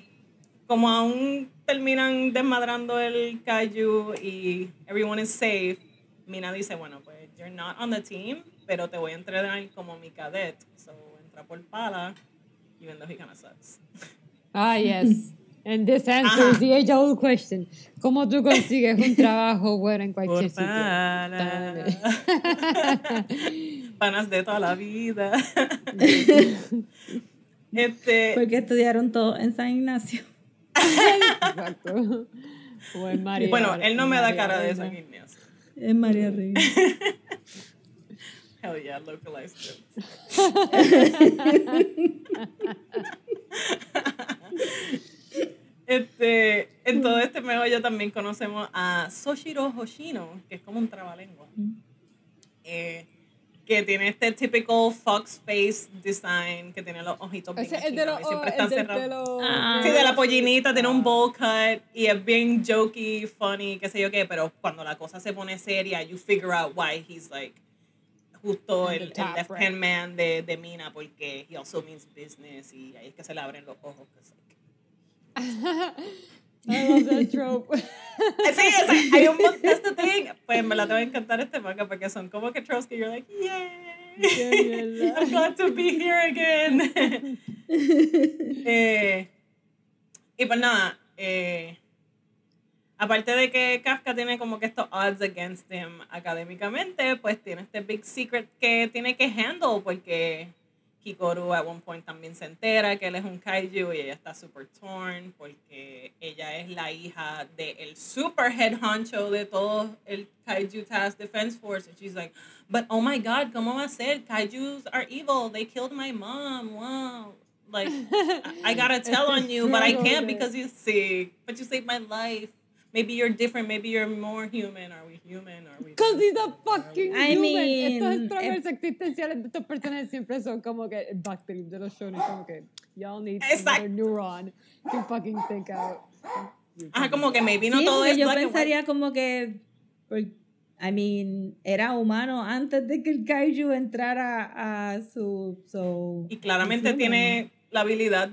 como aún terminan desmadrando el kaiju y everyone is safe, Mina dice, bueno, pues you're not on the team, pero te voy a entrenar como mi cadet. So entra por pala, even though he kind of sucks. Ah, yes. And this answers Ajá. the age-old question. ¿Cómo tú consigues un trabajo bueno en cualquier Por sitio? Panas de toda la vida. este, Porque estudiaron todo en San Ignacio. Exacto. O en María. bueno, él no me da María cara de. San Ignacio. En María Reina. Hell yeah, localized jokes. Este, en todo este meollo también conocemos a Soshiro Hoshino, que es como un trabalengua. Eh, que tiene este typical fox face design, que tiene los ojitos bien es el de los. y siempre están cerrados. Ah. Sí, de la pollinita, tiene un bowl cut y es bien jokey, funny, qué sé yo qué, pero cuando la cosa se pone seria, you figure out why he's like justo el, the el top left right. hand man de, de Mina porque he also means business y ahí es que se le abren los ojos. I love that trope. Sí, o sea, hay un montón de este thing. Pues me la te va a encantar este manga porque son como que tropes que you're like, yay. I'm glad to be here again. Eh, y pues nada, eh, aparte de que Kafka tiene como que estos odds against him académicamente, pues tiene este big secret que tiene que handle porque Kikoru at one point también se entera que él es un kaiju y ella está super torn porque ella es la hija del super head honcho de todo el kaiju task defense force. And she's like but oh my god cómo va a ser? Kaijus are evil. They killed my mom. Wow. Like I, I gotta tell on you but I can't because you see but you saved my life maybe you're different maybe you're more human are we human are we Because he's a fucking I human. mean, Estos struggles eh, existenciales de estos personajes siempre son como que el backtrip de los shonen, como que y'all need Exacto. another neuron to fucking think out. Ajá, como que maybe no sí, todo es yo pensaría como que, I mean, era humano antes de que el kaiju entrara a su... So, Y claramente tiene la habilidad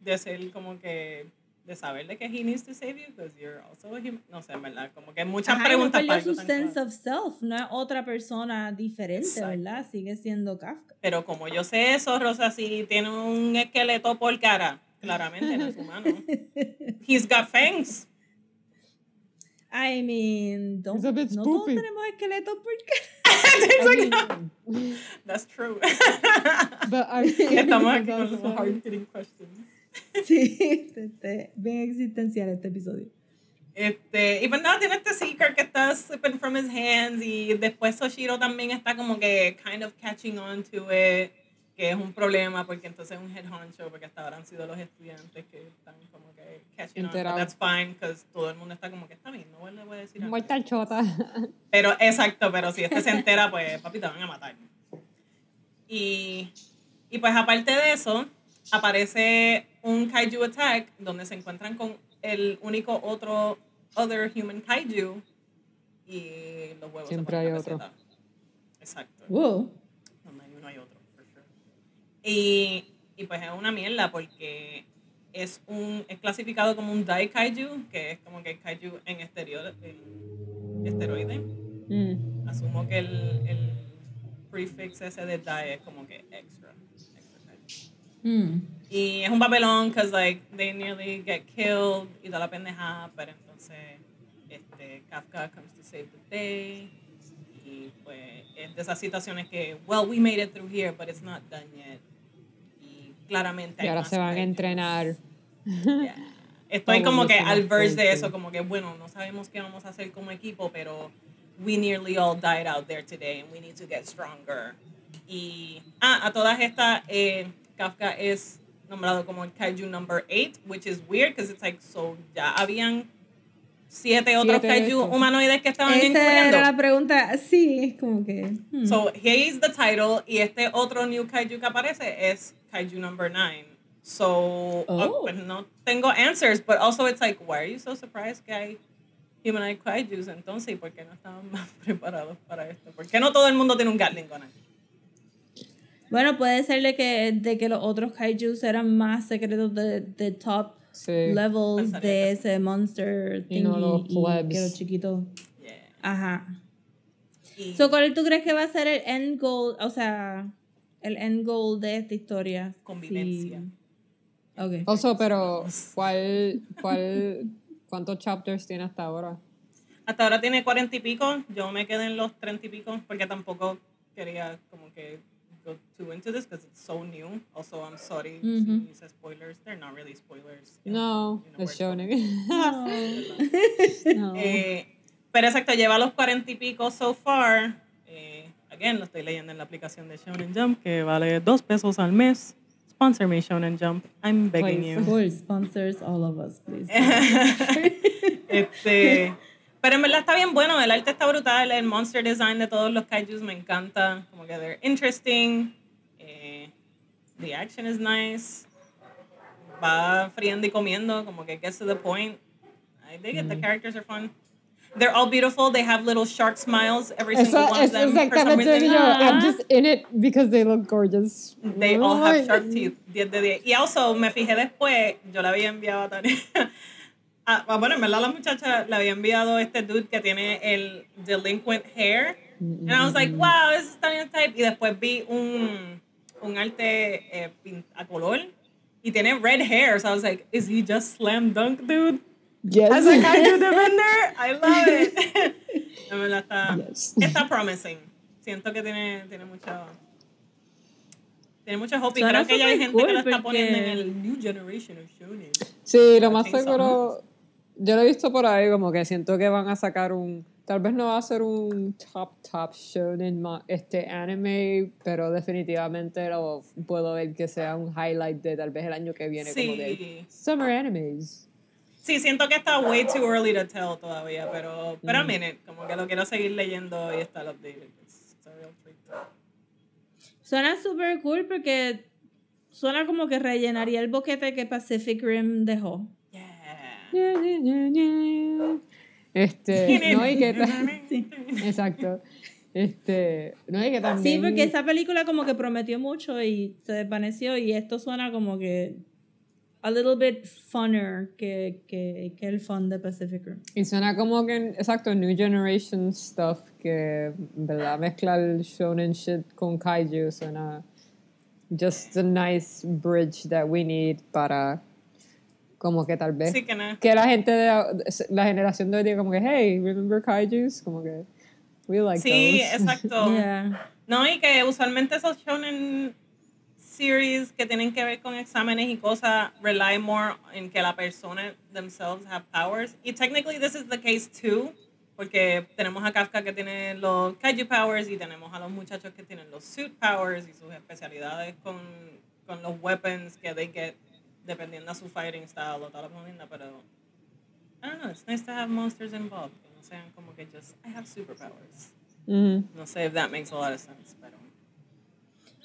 de ser como que de saber de que he needs to save you because you're also a human. No sé, en verdad, como que muchas Ajá, no preguntas perdió para su sense claro. of self, no es otra persona diferente, Exacto. ¿verdad? Sigue siendo Kafka. Pero como yo sé eso, Rosa, si tiene un esqueleto por cara, claramente no es humano. He's got fangs. I mean, don't, no todos tenemos esqueletos porque... I mean, That's true. but I Estamos aquí con los hard-hitting questions. sí, este, bien existencial este episodio. Este, y pues nada, tiene este secret que está slipping from his hands y después Soshiro también está como que kind of catching on to it, que es un problema porque entonces es un head honcho, porque hasta ahora han sido los estudiantes que están como que catching on, but that's fine, because todo el mundo está como que está bien, no le voy a decir nada. Muerta chota. Pero, exacto, pero si este se entera, pues papi te van a matar. Y, y pues aparte de eso, aparece un kaiju attack donde se encuentran con el único otro other human kaiju y los huevos Siempre hay otro. Exacto. Wow. Donde hay uno hay otro, for sure. Y, y pues es una mierda porque es un es clasificado como un dai kaiju, que es como que kaiju en exterior, en esteroide. Mm. Asumo que el, el prefix ese de die es como que extra. Mm. Y es un papelón, because like, they nearly get killed y toda la pendeja, pero entonces este, Kafka comes to save the day. Y pues es de esas situaciones que, well, we made it through here, but it's not done yet. Y claramente. Y ahora se van a entrenar. Yeah. Estoy como que al más verge de eso, como que bueno, no sabemos qué vamos a hacer como equipo, pero we nearly all died out there today and we need to get stronger. Y ah, a todas estas, eh, Kafka es nombrado como el Kaiju number 8, which is weird because it's like, so ya habían siete otros Siete Kaiju estos. humanoides que estaban Esa era la pregunta. Sí, como que. hmm. So he's the title y este otro new kaiju que aparece es kaiju number 9. So uh, Oh. pues no tengo answers, but also it's like, why are you so surprised que hay humanoid kaijus entonces? ¿Y por qué no estaban más preparados para esto? ¿Por qué no todo el mundo tiene un Gatling gun? ahí? Bueno, puede ser de que, de que los otros kaijus eran más secretos de, de top Sí. levels Pensaría de ese monster Y no thingy los y plebs. que los chiquitos. Yeah. Ajá. Y- So, ¿cuál tú crees que va a ser el end goal? O sea, el end goal de esta historia. Convivencia. Sí. Ok. Also, pero ¿cuál, cuál, ¿cuántos chapters tiene hasta ahora? hasta ahora tiene cuarenta y pico, yo me quedé en los treinta y pico porque tampoco quería como que go too into this because it's so new. Also, I'm sorry Mhm. hice spoilers. They're not really spoilers. No, You know shonen. No. Eh, pero exacto, lleva los cuarenta y pico so far. Eh, again, lo estoy leyendo en la aplicación de Shonen Jump, que vale dos pesos al mes. Sponsor me, Shonen Jump. I'm begging Please. you. Full sponsors all of us, please. este, pero en verdad está bien bueno, el arte está brutal, el monster design de todos los kaijus me encanta, como que they're interesting, eh, the action is nice, va friendo y comiendo, como que gets to the point. I dig it, the characters are fun. They're all beautiful, they have little shark smiles, every single Eso, one of them. For some exactamente reason, yo. I'm just in it because they look gorgeous. They all have Ay. sharp teeth. 10 de 10. Y also, me fijé después, yo le había enviado a Tania. Ah, ah, bueno, en verdad la muchacha le había enviado este dude que tiene el delinquent hair. And I was like, wow, this is Tanya's type. Y después vi un, un arte eh, a color. Y tiene red hair. So I was like, is he just slam dunk, dude? Yes. As a kaiju defender? I love it. En verdad está, Yes. está promising. Siento que tiene, tiene mucho... Tiene mucho hope y creo que ya hay gente que lo cool está poniendo en el New Generation of Shonen. Sí, lo más seguro, yo lo he visto por ahí, como que siento que van a sacar un, tal vez no va a ser un top, top shonen ma- este anime, pero definitivamente lo puedo ver que sea un highlight de tal vez el año que viene, como de Sí. summer animes. Sí, siento que está way too early to tell todavía, pero, pero a minute, como que lo quiero seguir leyendo y estar updated. It's, it's a real treat. Suena súper cool porque suena como que rellenaría el boquete que Pacific Rim dejó. Este, no, y que exacto. Este, no, y que también. Sí, porque esa película como que prometió mucho y se desvaneció y esto suena como que a little bit funner que, que, que el fun de Pacific Rim. Y suena como que, exacto, New Generation stuff, que verdad mezcla el shonen shit con kaiju, suena just a nice bridge that we need para como que tal vez Sí, que no. que la gente de la generación de hoy diga como que hey, remember kaijus? Como que we like Sí, those. exacto. Yeah. No, y que usualmente esos shonen series que tienen que ver con exámenes y cosas rely more en que la persona themselves have powers. Y technically this is the case too, porque tenemos a Kafka que tiene los kaiju powers y tenemos a los muchachos que tienen los suit powers y sus especialidades con, con los weapons que they get dependiendo a su fighting style o la movida, pero I don't know, it's nice to have monsters involved, que no sean como que just I have superpowers. No sé if that makes a lot of sense, pero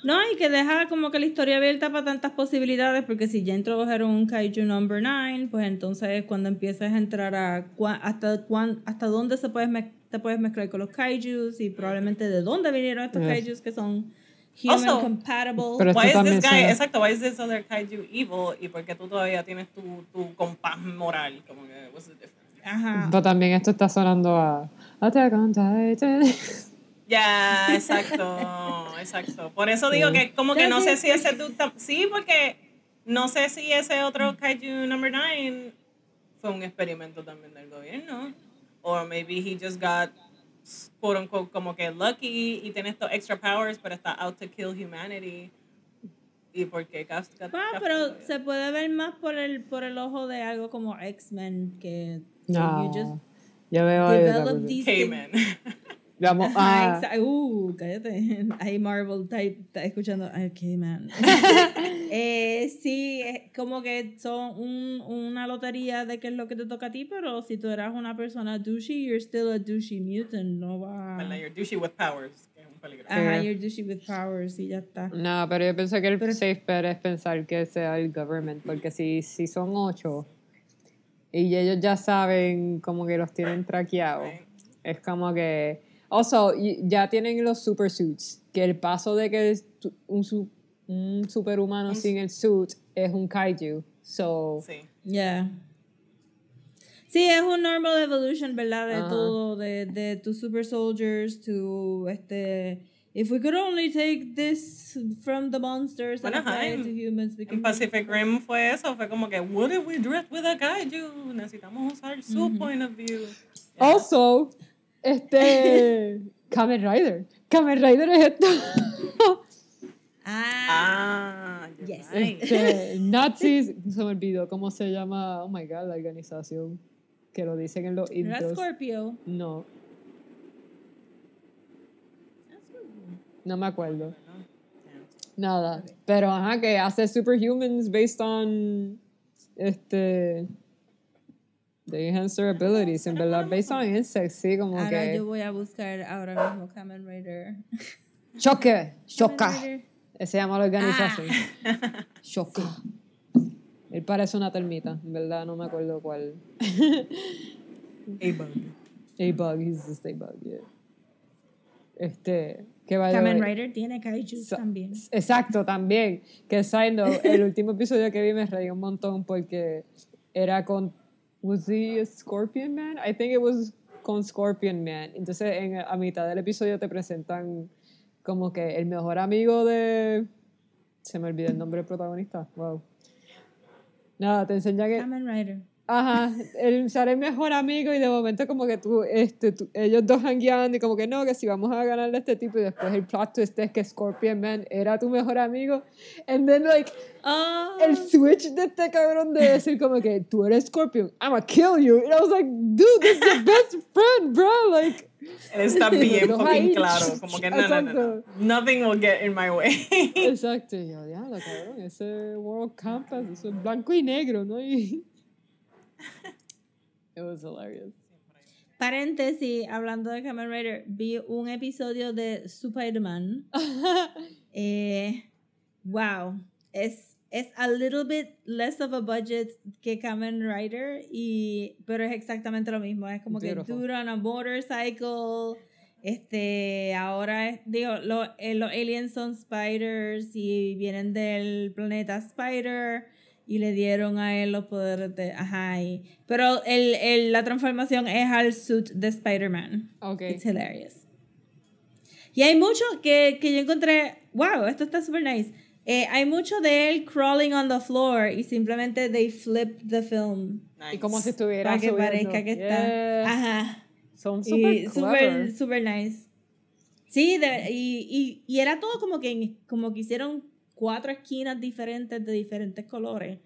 No, y que deja como que la historia abierta para tantas posibilidades, porque si ya introdujeron un Kaiju Number 9, pues entonces cuando empiezas a entrar a cua- hasta, cuán, hasta dónde se puedes mez- te puedes mezclar con los Kaijus y probablemente de dónde vinieron estos Yes. Kaijus que son human Also, compatible. Pero why is this guy, exacto, why is this other kaiju evil y por qué tú todavía tienes tu, tu compás moral, como que what's the difference? Ajá. Pero también esto está sonando a Attack on Titan. Ya, exacto, exacto. Por eso digo que como que no sé si ese dude sí, porque no sé si ese otro kaiju number 9 fue un experimento también del gobierno or maybe he just got quote unquote, como que lucky y tiene estos extra powers, pero está out to kill humanity. ¿Y por qué Gas- Gas- Ah, Gas- pero se puede ver más por el, por el ojo de algo como X-Men que que No. you just Yo veo develop these. Vamos Ajá, a... exa- Uh, cállate. Ahí Marvel type está escuchando. Ok, man. eh, sí, es como que son un, una lotería de qué es lo que te toca a ti, pero si tú eras una persona douchey, you're still a douchey mutant. No va. ¿Verdad? You're douchey with powers, que es un peligro. Ajá, you're douchey with powers y ya está. No, pero yo pienso que el Pero- safe bet es pensar que sea el government, porque si, si son ocho y ellos ya saben como que los tienen traqueados, Right. es como que... Also, ya tienen los super suits, que el paso de que es un, su- un superhumano sin el suit es un kaiju. So, Sí. Yeah. Sí, es un normal evolution, ¿verdad? De Ajá. todo, de, de tus super soldiers to este. If we could only take this from the monsters and Bueno, ajá, apply it en- to humans, we En can Pacific Rim fue eso, fue como que, what if we drift with a kaiju? Necesitamos usar su point of view. Yeah. also, este... Kamen Rider. Kamen Rider es esto. Ah, Ah, Yes. Este, Nazis, se me olvidó cómo se llama, oh my god, la organización que lo dicen en los intros. Scorpio. No, no me acuerdo. Nada. Pero ajá, que hace superhumans based on este they enhance their abilities, en verdad, based on insects, sí, como Ahora que yo voy a buscar ahora mismo Kamen Rider. choque, Kamen choca. Rider. Se llama la organización. Ah. Choca. Él parece una termita, en verdad, no me acuerdo cuál. A-Bug. A-Bug, he's just A-Bug, yeah. Este, que. Kamen Rider tiene kaijus So- también. Exacto, también. Que side note, el último episodio que vi me reí un montón porque era con. ¿Was he a Scorpion Man? I think it was con Scorpion Man. Entonces, en, a mitad del episodio te presentan como que el mejor amigo de. Se me olvidó el nombre del protagonista. Wow. Nada, te enseña que. Kamen Rider. Ajá, él sale el mejor amigo y de momento como que tú, este, tú- ellos dos hangueando y como que no, que si vamos a ganarle a este tipo y después el plot twist es que Scorpion Man era tu mejor amigo. And then like, Oh, el switch de este cabrón de decir como que tú eres Scorpion, I'm gonna kill you. And I was like, dude, this is your best friend, bro. Like, está bien fucking claro. Como que no, no, no, no. Nothing will get in my way. exacto. Y yo, diablo, cabrón, ese World Campus, eso es blanco y negro, ¿no? Y... It was hilarious. Paréntesis, hablando de Kamen Rider, vi un episodio de Spider-Man. Eh, wow, es, es a little bit less of a budget que Kamen Rider, y, pero es exactamente lo mismo. Es como Beautiful. que dude on a motorcycle. Este, ahora, es- digo, lo- eh, los aliens son spiders y vienen del planeta Spider y le dieron a él los poderes de. Ajá, y- pero el, el- la transformación es al suit de Spider-Man. Ok. It's hilarious. Y hay mucho que, que yo encontré, wow, esto está super nice. Eh, hay mucho de él crawling on the floor y simplemente they flip the film Nice. Y como si estuviera para que subiendo. parezca que Yeah. está. Ajá. Son super Y super, super nice. Sí, de- y, y, y era todo como que, como que hicieron cuatro esquinas diferentes de diferentes colores.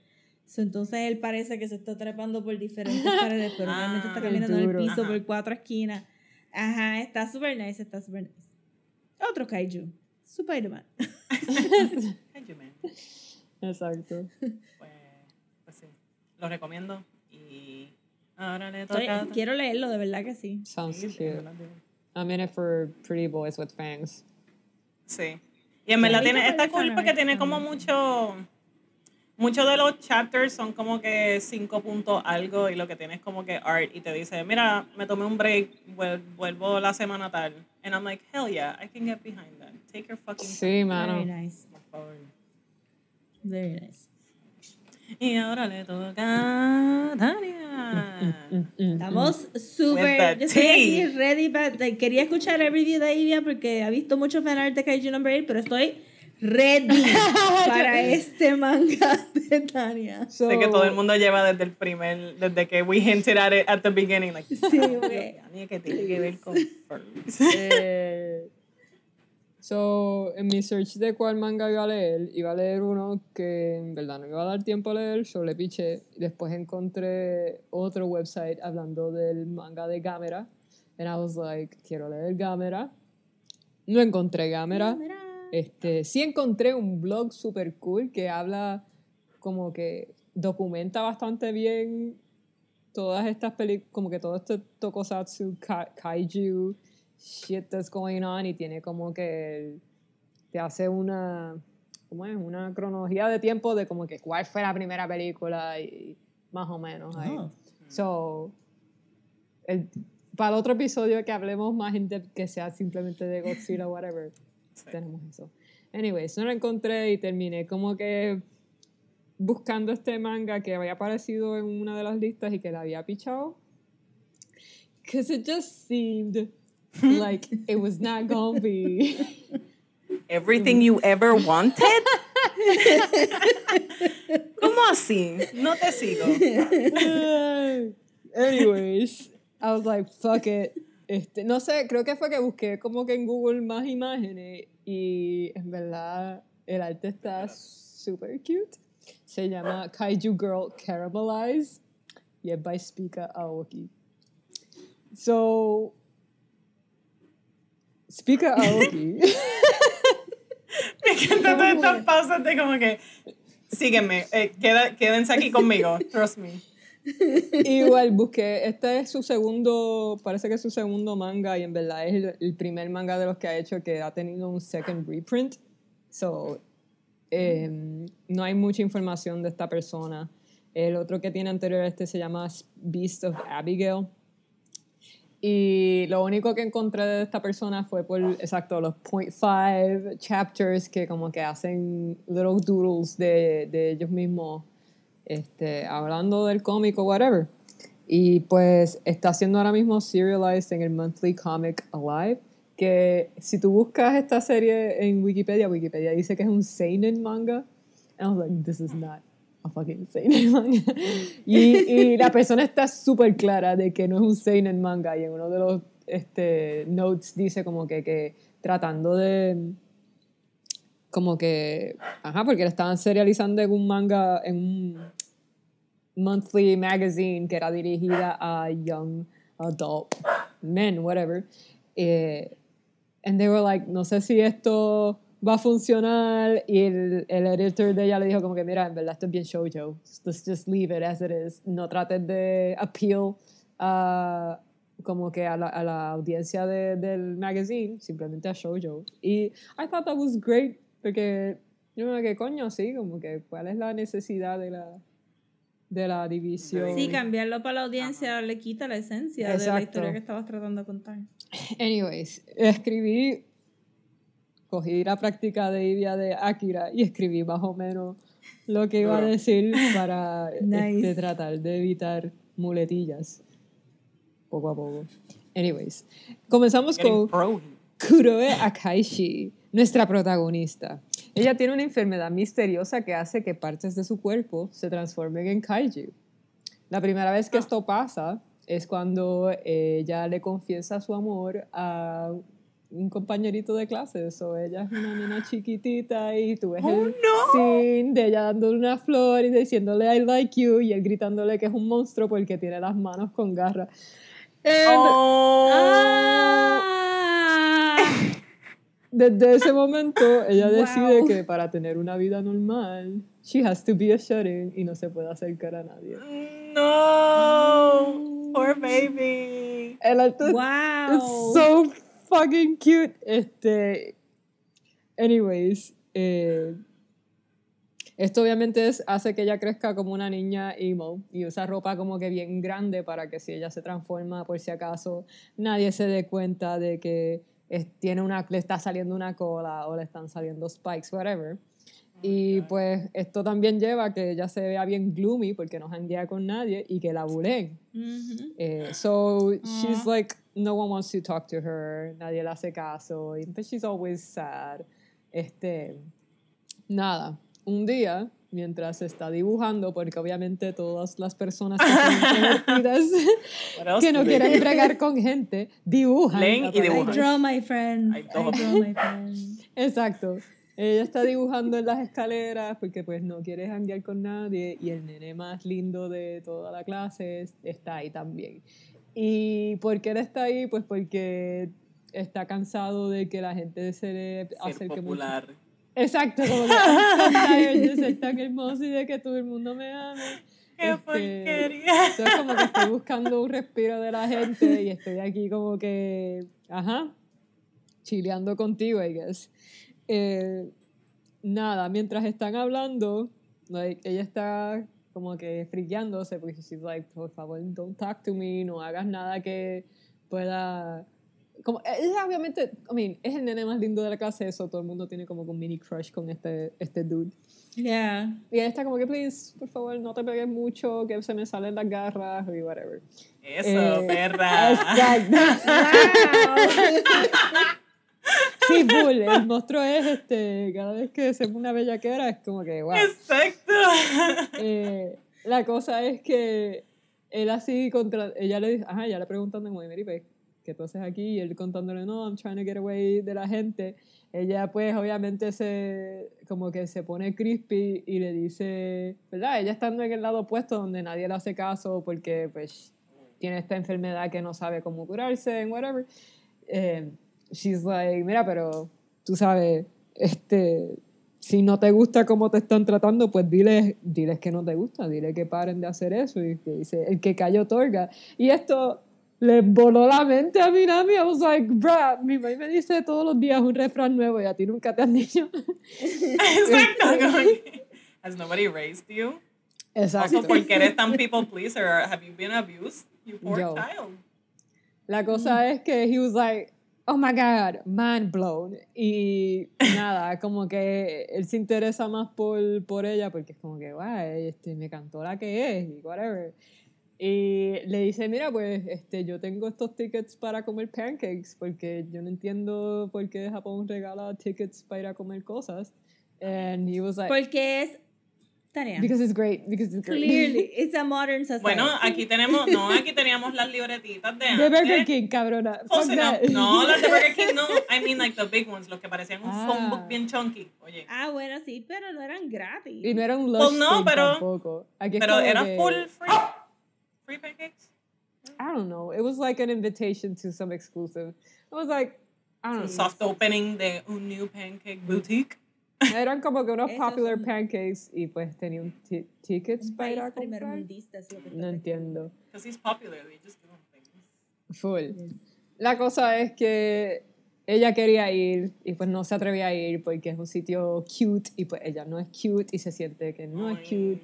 So, entonces él parece que se está trepando por diferentes paredes, pero realmente está Ah, caminando en el piso Ajá. por cuatro esquinas. Ajá, está super nice, está super nice. Otro kaiju. Spider-Man. Exacto. Pues, pues sí. Lo recomiendo. Y ahora le Estoy- toca. quiero leerlo, de verdad que sí. Sounds Sí, cute. I'm in it for pretty boys with fangs. Sí. Y en verdad Sí. tiene, está cool porque tiene como mucho. Muchos de los chapters son como que cinco puntos algo y lo que tienes como que art y te dice, mira, me tomé un break, vuel- vuelvo la semana tal. And I'm like, hell yeah, I can get behind that. Take your fucking Sí, Very mano. nice. Por favor. Very nice. Y ahora le toca a Tania. Mm, mm. Estamos súper. Yo estoy aquí ready para. Quería escuchar el review de Ivia porque ha visto mucho fanart de Kaiju Number 8, pero estoy ready para este manga de Tania. So, sé que todo el mundo lleva desde el primer, desde que we hinted at it at the beginning, like, Sí, güey. Tania, que tiene que ver con eh, so, en mi search de cuál manga iba a leer, iba a leer uno que en verdad no me iba a dar tiempo a leer, yo le piché. Después encontré otro website hablando del manga de Gamera. And I was like, quiero leer Gamera. No encontré Gamera. Este, sí encontré un blog super cool que habla como que documenta bastante bien todas estas películas, como que todo este tokusatsu, ka- kaiju, shit that's going on y tiene como que te hace una, ¿cómo es? Una cronología de tiempo de como que cuál fue la primera película y más o menos ahí. Oh. So, el, para el otro episodio que hablemos más en depth, que sea simplemente de Godzilla o whatever, Sí. tenemos eso. Anyways, no lo encontré y terminé como que buscando este manga que había aparecido en una de las listas y que la había pichado. Because it just seemed like it was not gonna be. Everything you ever wanted? ¿Cómo así? No te sigo. Anyways, I was like, fuck it. Este, no sé, creo que fue que busqué como que en Google más imágenes y en verdad el arte está super cute. Se llama Kaiju Girl Caramelize y es by Spika Aoki. So, Spika Aoki. Me encantan todas estas pausas de como que, sígueme, eh, queda- quédense aquí conmigo, trust me. Igual busqué, este es su segundo, parece que es su segundo manga y en verdad es el, el primer manga de los que ha hecho que ha tenido un second reprint. So, em, no hay mucha información de esta persona. El otro que tiene anterior a este se llama Beast of Abigail. Y lo único que encontré de esta persona fue por, exacto, los 0.5 chapters que como que hacen little doodles de, de ellos mismos este, hablando del cómic o whatever. Y pues está siendo ahora mismo serialized en el Monthly Comic Alive, que si tú buscas esta serie en Wikipedia, Wikipedia dice que es un seinen manga. And I was like, this is not a fucking seinen manga. y, la persona está súper clara de que no es un seinen manga y en uno de los este, notes dice como que, tratando de como que, ajá, porque le estaban serializando en un manga, en un monthly magazine que era dirigida a young adult men, whatever. Eh, and they were like, no sé si esto va a funcionar. Y el, el editor de ella le dijo como que, mira, en verdad esto es bien shoujo. Let's just leave it as it is. No trates de appeal a como que a la, a la audiencia de, del magazine, simplemente a shoujo. Y I thought that was great, porque yo me que coño, sí, como que cuál es la necesidad de la de la división. Sí, cambiarlo para la audiencia le quita la esencia de la Exacto. historia que estabas tratando de contar. Anyways, escribí, cogí la práctica de Ivia de Akira y escribí más o menos lo que iba a decir para Nice. este, tratar de evitar muletillas poco a poco. Anyways, comenzamos con pro. Kuroe Akaishi, nuestra protagonista. Ella tiene una enfermedad misteriosa que hace que partes de su cuerpo se transformen en kaiju. La primera vez que esto pasa es cuando ella le confiesa su amor a un compañerito de clase. So, ella es una nena chiquitita y tú ves Oh, el no. scene de ella dándole una flor y diciéndole I like you y él gritándole que es un monstruo porque tiene las manos con garras. And- Oh. ¡Ah! Desde ese momento, ella Wow. decide que para tener una vida normal, she has to be a shut-in y no se puede acercar a nadie. No. Poor baby. El arte es ¡Wow! so fucking cute. Este, anyways, eh, esto obviamente hace que ella crezca como una niña emo y usa ropa como que bien grande para que si ella se transforma, por si acaso, nadie se dé cuenta de que tiene una, le está saliendo una cola o le están saliendo spikes, whatever. Y pues esto también lleva a que ella se vea bien gloomy porque no janguea con nadie y que la bulen. Ujú. Eh, so she's Aw. like, no one wants to talk to her, nadie le hace caso, y pues she's always sad. Este, Nada, un día, mientras está dibujando, porque obviamente todas las personas que que no quieren bregar con gente, dibujan. Leen y Aparece. I dibujan. draw my friends. I I draw. draw my friends. Exacto. Ella está dibujando en las escaleras porque pues no quiere janguear con nadie y el nene más lindo de toda la clase es- está ahí también. ¿Y por qué él está ahí? Pues porque está cansado de que la gente se le Ser acerque mucho. popular. Exacto, como que de ser tan hermoso y de que todo el mundo me ame. ¡Qué Este, porquería! Entonces como que estoy buscando un respiro de la gente y estoy aquí como que, ajá, chileando contigo, I guess. Eh, nada, mientras están hablando, like, ella está como que friqueándose porque she's like, por favor, don't talk to me, no hagas nada que pueda... Como, ella obviamente, I mean, es el nene más lindo de la clase, eso todo el mundo tiene como un mini crush con este, este dude. Yeah. Y ella está como que, please, por favor, no te pegues mucho, que se me salen las garras y whatever. Eso, Eh, perra. Exacto. Sí, full. El monstruo es, este, cada vez que se pone una bellaquera, es como que, wow. Exacto. Eh, la cosa es que él así contra, ella le dice, ajá, ya le preguntando como, Mary, pues, ¿qué tú haces aquí? Y él contándole, no, I'm trying to get away de la gente. Ella pues obviamente se, como que se pone crispy y le dice, ¿verdad? Ella estando en el lado opuesto donde nadie le hace caso porque pues tiene esta enfermedad que no sabe cómo curarse, and whatever. Eh, she's like, mira, pero tú sabes, este, si no te gusta cómo te están tratando, pues diles, diles que no te gusta, dile que paren de hacer eso. Y que dice, el que cayó otorga. Y esto le voló la mente a mi Nami. I was like, bruh, mi mamá me dice todos los días un refrán nuevo y a ti nunca te han dicho. Exacto. Has nobody raised you? Exacto. Also, porque eres tan people pleaser, have you been abused? You poor Yo. child. La cosa es que he was like, oh my god, mind blown. Y nada, como que él se interesa más por, por ella porque es como que, guay, este, me cantó que es y whatever. Y le dice, mira, pues este, yo tengo estos tickets para comer pancakes porque yo no entiendo por qué Japón regala tickets para comer cosas. And he was like, Porque es tarea. because it's great, because it's great. Clearly, it's a modern society. Bueno, aquí tenemos, no, aquí teníamos las libretitas de De Burger. King, cabrona. Close Fuck enough. that. No, las de Burger King no. I mean like the big ones, los que parecían un Ah. phone book bien chunky. Oye, Ah, bueno, sí, pero no eran gratis. Y no era un Well, lush no, pero- tampoco. Aquí pero como era que- full free. Free pancakes. I don't know. It was like an invitation to some exclusive. It was like, I don't know. soft opening de un new pancake boutique. Eran como que unos Esos popular son- pancakes y pues tenían ti- tickets Un para ir a comprar. que No entiendo. Because he's popular, they just give him things. Full. La cosa es que ella quería ir y pues no se atrevía a ir porque es un sitio cute y pues ella no es cute y se siente que no es cute.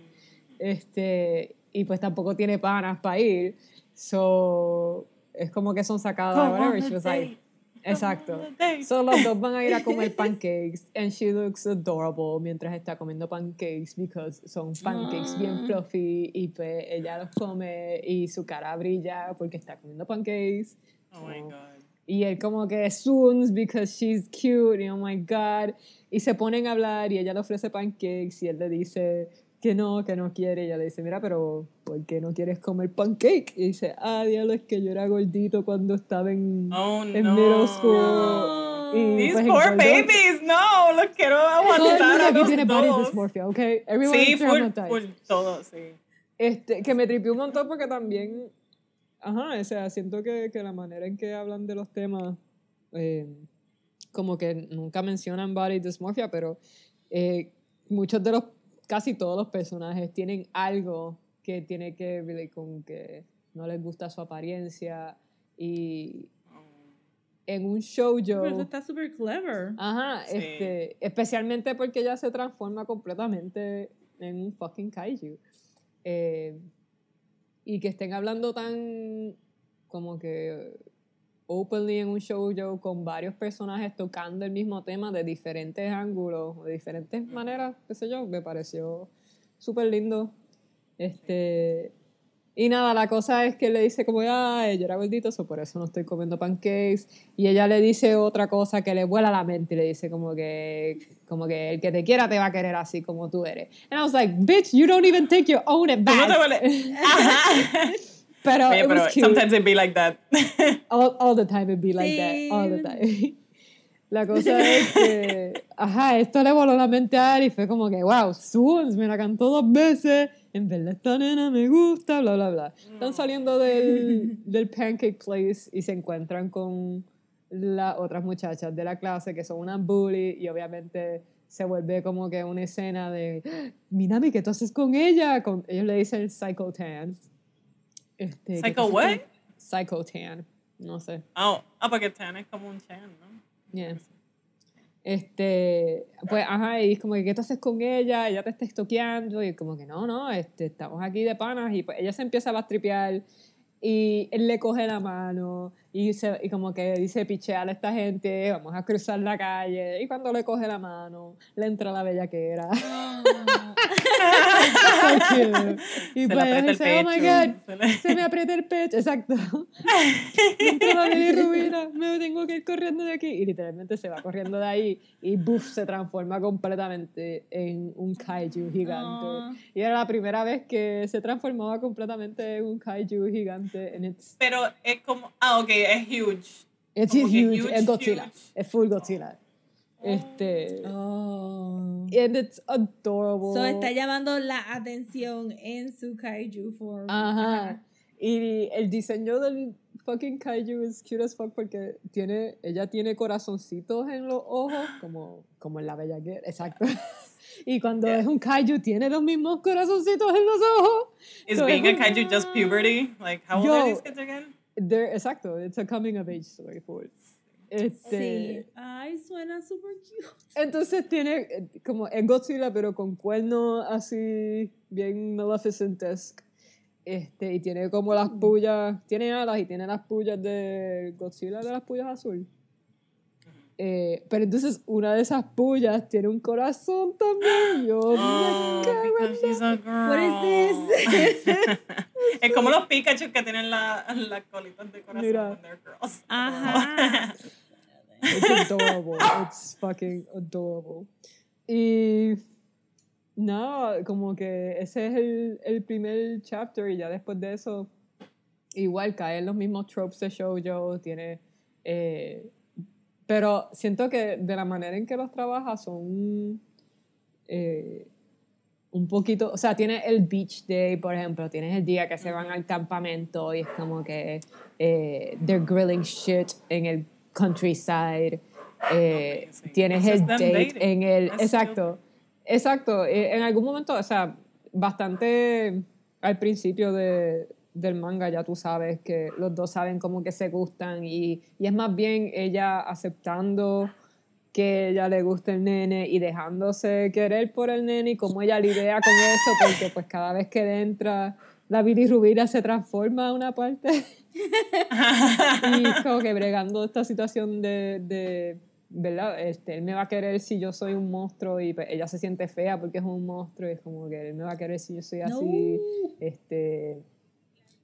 Este, y pues tampoco tiene panas para ir. So, es como que son sacadas, whatever. She was like. Exacto. So los dos van a ir a comer pancakes and she looks adorable mientras está comiendo pancakes because son pancakes bien Ah. fluffy y pues ella los come y su cara brilla porque está comiendo pancakes. Oh my god. Y él como que swoons because she's cute y oh my god. Y se ponen a hablar y ella le ofrece pancakes y él le dice que no, que no quiere. Y ella le dice, mira, pero ¿por qué no quieres comer pancake? Y dice, ah, diablo, es que yo era gordito cuando estaba en, Oh en no. middle school. No. Y, These pues, poor babies, no, los quiero Todo el aguantar mundo a aquí los tiene body dos. dysmorphia, ¿ok? Everyone Sí, full, full, todo, sí. Este, que me tripió un montón porque también, ajá, o sea, siento que, que la manera en que hablan de los temas, eh, como que nunca mencionan body dysmorphia, pero eh, muchos de los, casi todos los personajes tienen algo que tiene que ver con que no les gusta su apariencia y en un show Pero eso yo... está súper clever. Ajá, Sí. este, especialmente porque ella se transforma completamente en un fucking kaiju. Eh, y que estén hablando tan como que openly en un show yo con varios personajes tocando el mismo tema de diferentes ángulos, de diferentes maneras, qué sé yo, me pareció súper lindo. Este, y nada, la cosa es que le dice como, ah, yo era gordito, so por eso no estoy comiendo pancakes. Y ella le dice otra cosa que le vuela la mente y le dice como que, Como que el que te quiera te va a querer así como tú eres. And I was like, bitch, you don't even take your own no te advice. pero Oye, pero sometimes it be like that. all, all the time it'd be like Sí. that, all the time. La cosa es que, ajá, esto le voló la mente a Ari y fue como que, wow, Swans me la cantó dos veces, en verdad esta nena me gusta, bla, bla, bla. Están saliendo del, del Pancake Place y se encuentran con las otras muchachas de la clase que son unas bully y obviamente se vuelve como que una escena de, "Ah, Minami, ¿qué tú haces con ella? Con, ellos le dicen Psycho Tan. Este, ¿qué tú ¿Psycho what? Psycho Tan, no sé. Oh, ah, porque Tan es como un Chan, ¿no? Yeah. Este, pues, ajá, y es como que, ¿qué tú haces con ella? Ella te está estoqueando, y como que, no, no, este, estamos aquí de panas, y pues ella se empieza a bastripear, y él le coge la mano, y, se, y como que dice, picheale a esta gente, vamos a cruzar la calle, y cuando le coge la mano, le entra la bellaquera. Cute. y Se pues dice, oh my god, Se le- se me aprieta el pecho, exacto. Me entra la bilirrubina, me tengo que ir corriendo de aquí. Y literalmente se va corriendo de ahí y buff, se transforma completamente en un kaiju gigante. Ah. Y era la primera vez que se transformaba completamente en un kaiju gigante. And it's, Pero es como, ah, ok, es huge. it's huge, huge, es Godzilla, huge. es full Godzilla. Este, Oh. and it's adorable. So está llamando la atención en su kaiju form. Ajá. Y el diseño del fucking kaiju es cute as fuck porque tiene, ella tiene corazoncitos en los ojos, como, como en la bella que exacto. Y cuando Yeah. es un kaiju tiene los mismos corazoncitos en los ojos. Is So being es a kaiju just puberty? Like, how old Yo. are these kids again? They're- exacto, it's a coming of age story for it. Este, Sí. Ay, suena super cute. Entonces tiene eh, como es Godzilla, pero con cuernos así bien Maleficent-esque. Este, y tiene como las pullas, tiene alas y tiene las pullas de Godzilla de las pullas azul. Eh, pero entonces una de esas pullas tiene un corazón también. Yo Oh, me cago en because she's a girl. What is this? es como los Pikachu que tienen la- las colitas de corazón Mira. when they're girls. Ajá. It's adorable. It's fucking adorable. Y no, como que ese es el, el primer chapter y ya después de eso igual caen los mismos tropes de shoujo, tiene eh, pero siento que de la manera en que los trabaja son eh, un poquito, o sea, tiene el beach day, por ejemplo, tienes el día que se van al campamento y es como que eh, they're grilling shit en el countryside. Eh, Amazing. tienes el date dating. en el, That's exacto, exacto, eh, en algún momento, o sea, bastante al principio de, del manga ya tú sabes que los dos saben como que se gustan y, y es más bien ella aceptando que ella le gusta el nene y dejándose querer por el nene y cómo ella lidia con eso porque pues cada vez que le entra la bilirrubina se transforma a una parte y como que bregando esta situación de, de ¿verdad? Este, él me va a querer si yo soy un monstruo y pues, ella se siente fea porque es un monstruo y es como que él me va a querer si yo soy así No. este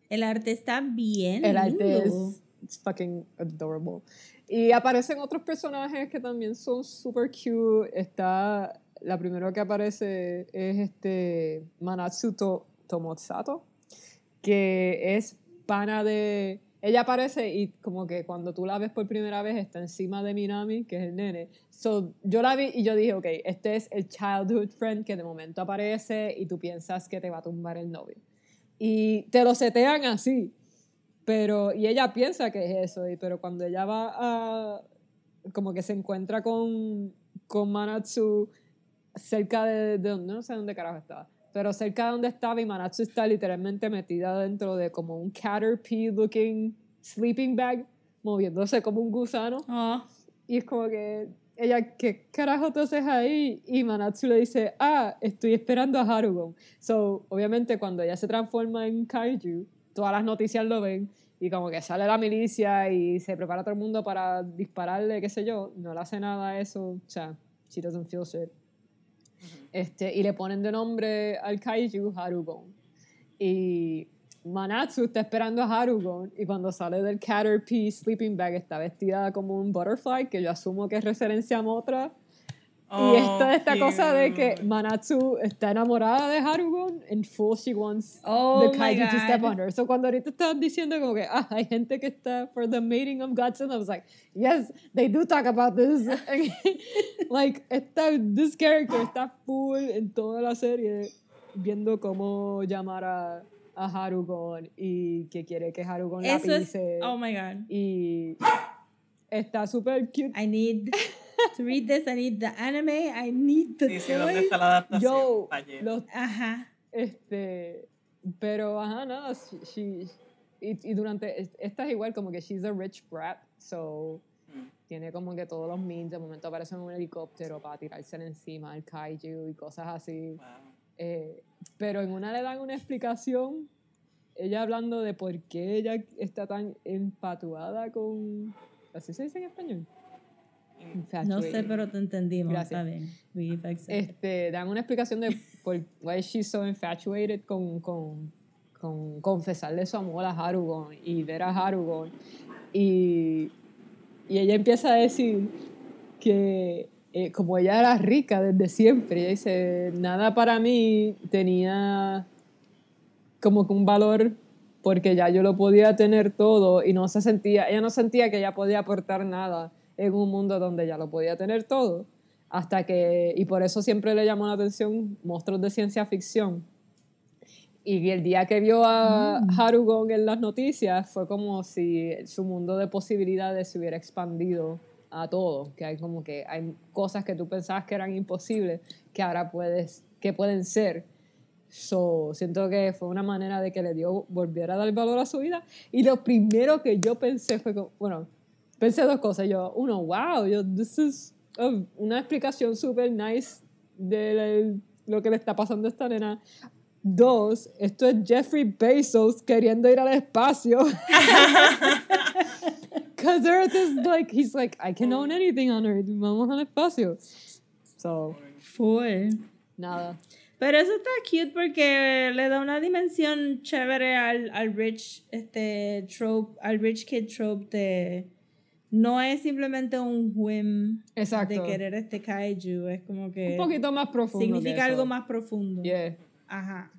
El arte está bien. el arte es it's fucking adorable. Y aparecen otros personajes que también son super cute. Está, la primera que aparece es este Manatsu To- Tomosato, que es pana de... Ella aparece y como que cuando tú la ves por primera vez está encima de Minami, que es el nene. So, yo la vi y yo dije, ok, este es el childhood friend que de momento aparece y tú piensas que te va a tumbar el novio. Y te lo setean así. Pero, y ella piensa que es eso, y, pero cuando ella va a, como que se encuentra con, con Manatsu cerca de, de no sé dónde carajo estaba, pero cerca de donde estaba y Manatsu está literalmente metida dentro de como un caterpie looking sleeping bag, moviéndose como un gusano. Ah, Y es como que ella, ¿qué carajo tú haces ahí? Y Manatsu le dice, ah, estoy esperando a Harugon. So, obviamente cuando ella se transforma en Kaiju, todas las noticias lo ven y como que sale la milicia y se prepara todo el mundo para dispararle, qué sé yo, no le hace nada a eso, o sea, she doesn't feel shit. Este, y le ponen de nombre al Kaiju Harugon. Y Manatsu está esperando a Harugon y cuando sale del Caterpie sleeping bag está vestida como un butterfly, que yo asumo que es referencia a Motra. y está esta cosa de que. Manatsu está enamorada de Harugon and full she wants Oh the kaiju to step on her. So cuando ahorita estaban diciendo como que ah, hay gente que está for the mating of Godzilla, I was like, yes, they do talk about this. like, está, this character está full en toda la serie viendo cómo llamar a, a Harugon y que quiere que Harugon la Eso es. pise. Oh my god. Y está súper cute. I need to read this. I need the anime. I need the Sí, sí, ¿dónde está la adaptación? Yo, los Ajá. Este, pero ajá, nada, she, she- y, y durante, es- esta es igual como que she's a rich brat, so Mm. tiene como que todos los means, de momento aparece en un helicóptero para tirarse encima al kaiju y cosas así. Wow. Eh, pero en una le dan una explicación, ella hablando de por qué ella está tan empatuada con, ¿así se dice en español? No sé, Infatuated. pero te entendimos. Gracias. Está bien. We accept. este, dan una explicación de por why she's so infatuated con, con, con confesarle su amor a Harugon y ver a Harugon. Y, y ella empieza a decir que eh, como ella era rica desde siempre, ella dice, nada para mí tenía como que un valor porque ya yo lo podía tener todo y no se sentía, ella no sentía que ella podía aportar nada en un mundo donde ya lo podía tener todo. Hasta que, y por eso siempre le llamó la atención monstruos de ciencia ficción. Y el día que vio a Harugon en las noticias fue como si su mundo de posibilidades se hubiera expandido a todo, que hay como que hay cosas que tú pensabas que eran imposibles que ahora puedes, que pueden ser. So, siento que fue una manera de que le dio, volviera a dar valor a su vida. Y lo primero que yo pensé fue, como, bueno, pensé dos cosas. Yo, uno, wow, yo, this is a- una explicación súper nice de la- lo que le está pasando a esta nena. Dos, esto es Jeffrey Bezos queriendo ir al espacio. Because Earth is like, he's like, I can own anything on Earth. Vamos al espacio. So, Full. nada. Pero eso está cute porque le da una dimensión chévere al, al rich este trope, al rich kid trope de no es simplemente un whim Exacto. de querer este kaiju, es como que Un poquito más profundo. significa algo más profundo. Yeah. Ajá.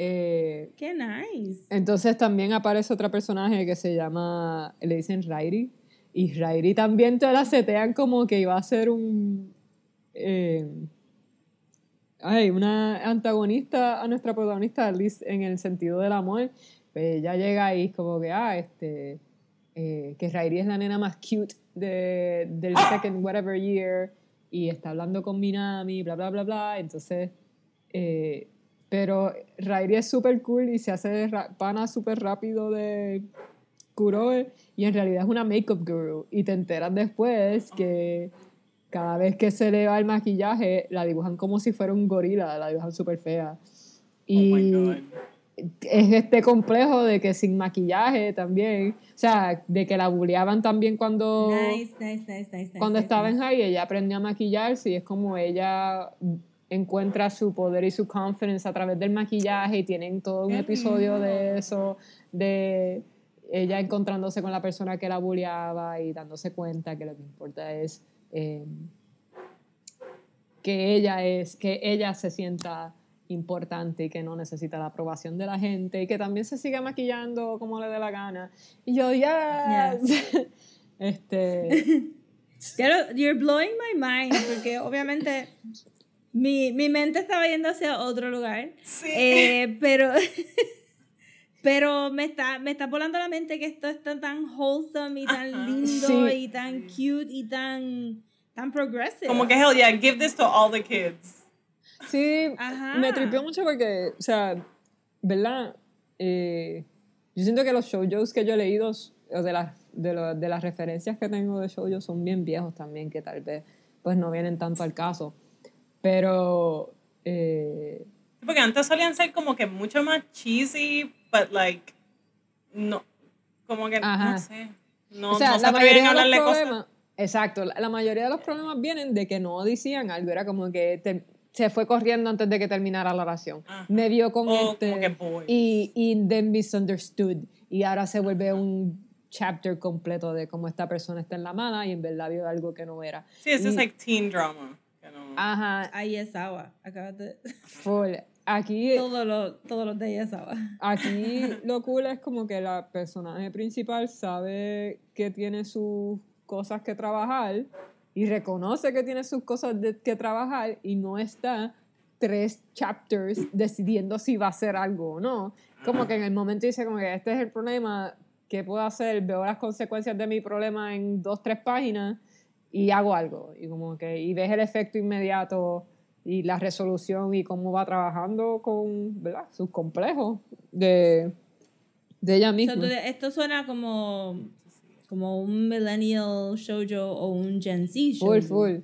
Eh, Qué nice. entonces también aparece otro personaje que se llama, le dicen Rairi. Y Rairi también te la setean como que iba a ser un... eh, ay, una antagonista a nuestra protagonista Liz, en el sentido del amor. Pues ella llega ahí como que, ah, este... eh, que Rairi es la nena más cute de, del second whatever year y está hablando con Minami, bla, bla, bla, bla. Entonces, eh, pero Rairi es súper cool y se hace pana súper rápido de Kuroe y en realidad es una makeup guru y te enteras después que cada vez que se le va el maquillaje la dibujan como si fuera un gorila, la dibujan súper fea. Oh my Y God. es este complejo de que sin maquillaje también, o sea, de que la bulleaban también cuando, Nice, nice, nice, nice, nice. cuando nice, estaba en high, ella aprendió a maquillarse y es como ella encuentra su poder y su confidence a través del maquillaje y tienen todo un episodio de eso, de ella encontrándose con la persona que la bulleaba y dándose cuenta que lo que importa es eh, que ella es, que ella se sienta importante y que no necesita la aprobación de la gente y que también se sigue maquillando como le dé la gana. Y yo, yes. este, Ya lo- You're blowing my mind, porque obviamente mi, mi mente estaba yendo hacia otro lugar. Sí. Eh, pero pero me está, me está volando la mente que esto está tan wholesome y tan Ajá. lindo Sí. y tan cute y tan, tan progressive. Como que, hell yeah, give this to all the kids. sí, Ajá. me tripió mucho porque, o sea, ¿verdad? Eh, yo siento que los shoujos que yo he leído, o de las, de, lo- de las referencias que tengo de shoujos son bien viejos también, que tal vez pues no vienen tanto al caso. Pero... eh, Porque antes solían ser como que mucho más cheesy, but like, no, como que, Ajá. no sé. No, o sea, no la mayoría a de los hablarle cosas. problemas, exacto, la, la mayoría de los problemas vienen de que no decían algo, era como que te- se fue corriendo antes de que terminara la oración. Ajá. Me vio con O este y, y then misunderstood y ahora se vuelve un chapter completo de cómo esta persona está en la mala y en verdad vio algo que no era. Sí, es like teen drama. Ajá, a Iesawa. Acabas de... full. Aquí, todos los, todos los de Iesawa. aquí lo cool es como que la personaje principal sabe que tiene sus cosas que trabajar y reconoce que tiene sus cosas de- que trabajar y no está tres chapters decidiendo si va a hacer algo o no. Como que en el momento dice como que este es el problema, ¿qué puedo hacer? Veo las consecuencias de mi problema en dos, tres páginas y hago algo. Y como que y ves el efecto inmediato y la resolución y cómo va trabajando con ¿verdad? sus complejos de, de ella O sea, misma. esto suena como, como un millennial shoujo o un Gen Z shoujo. full, full.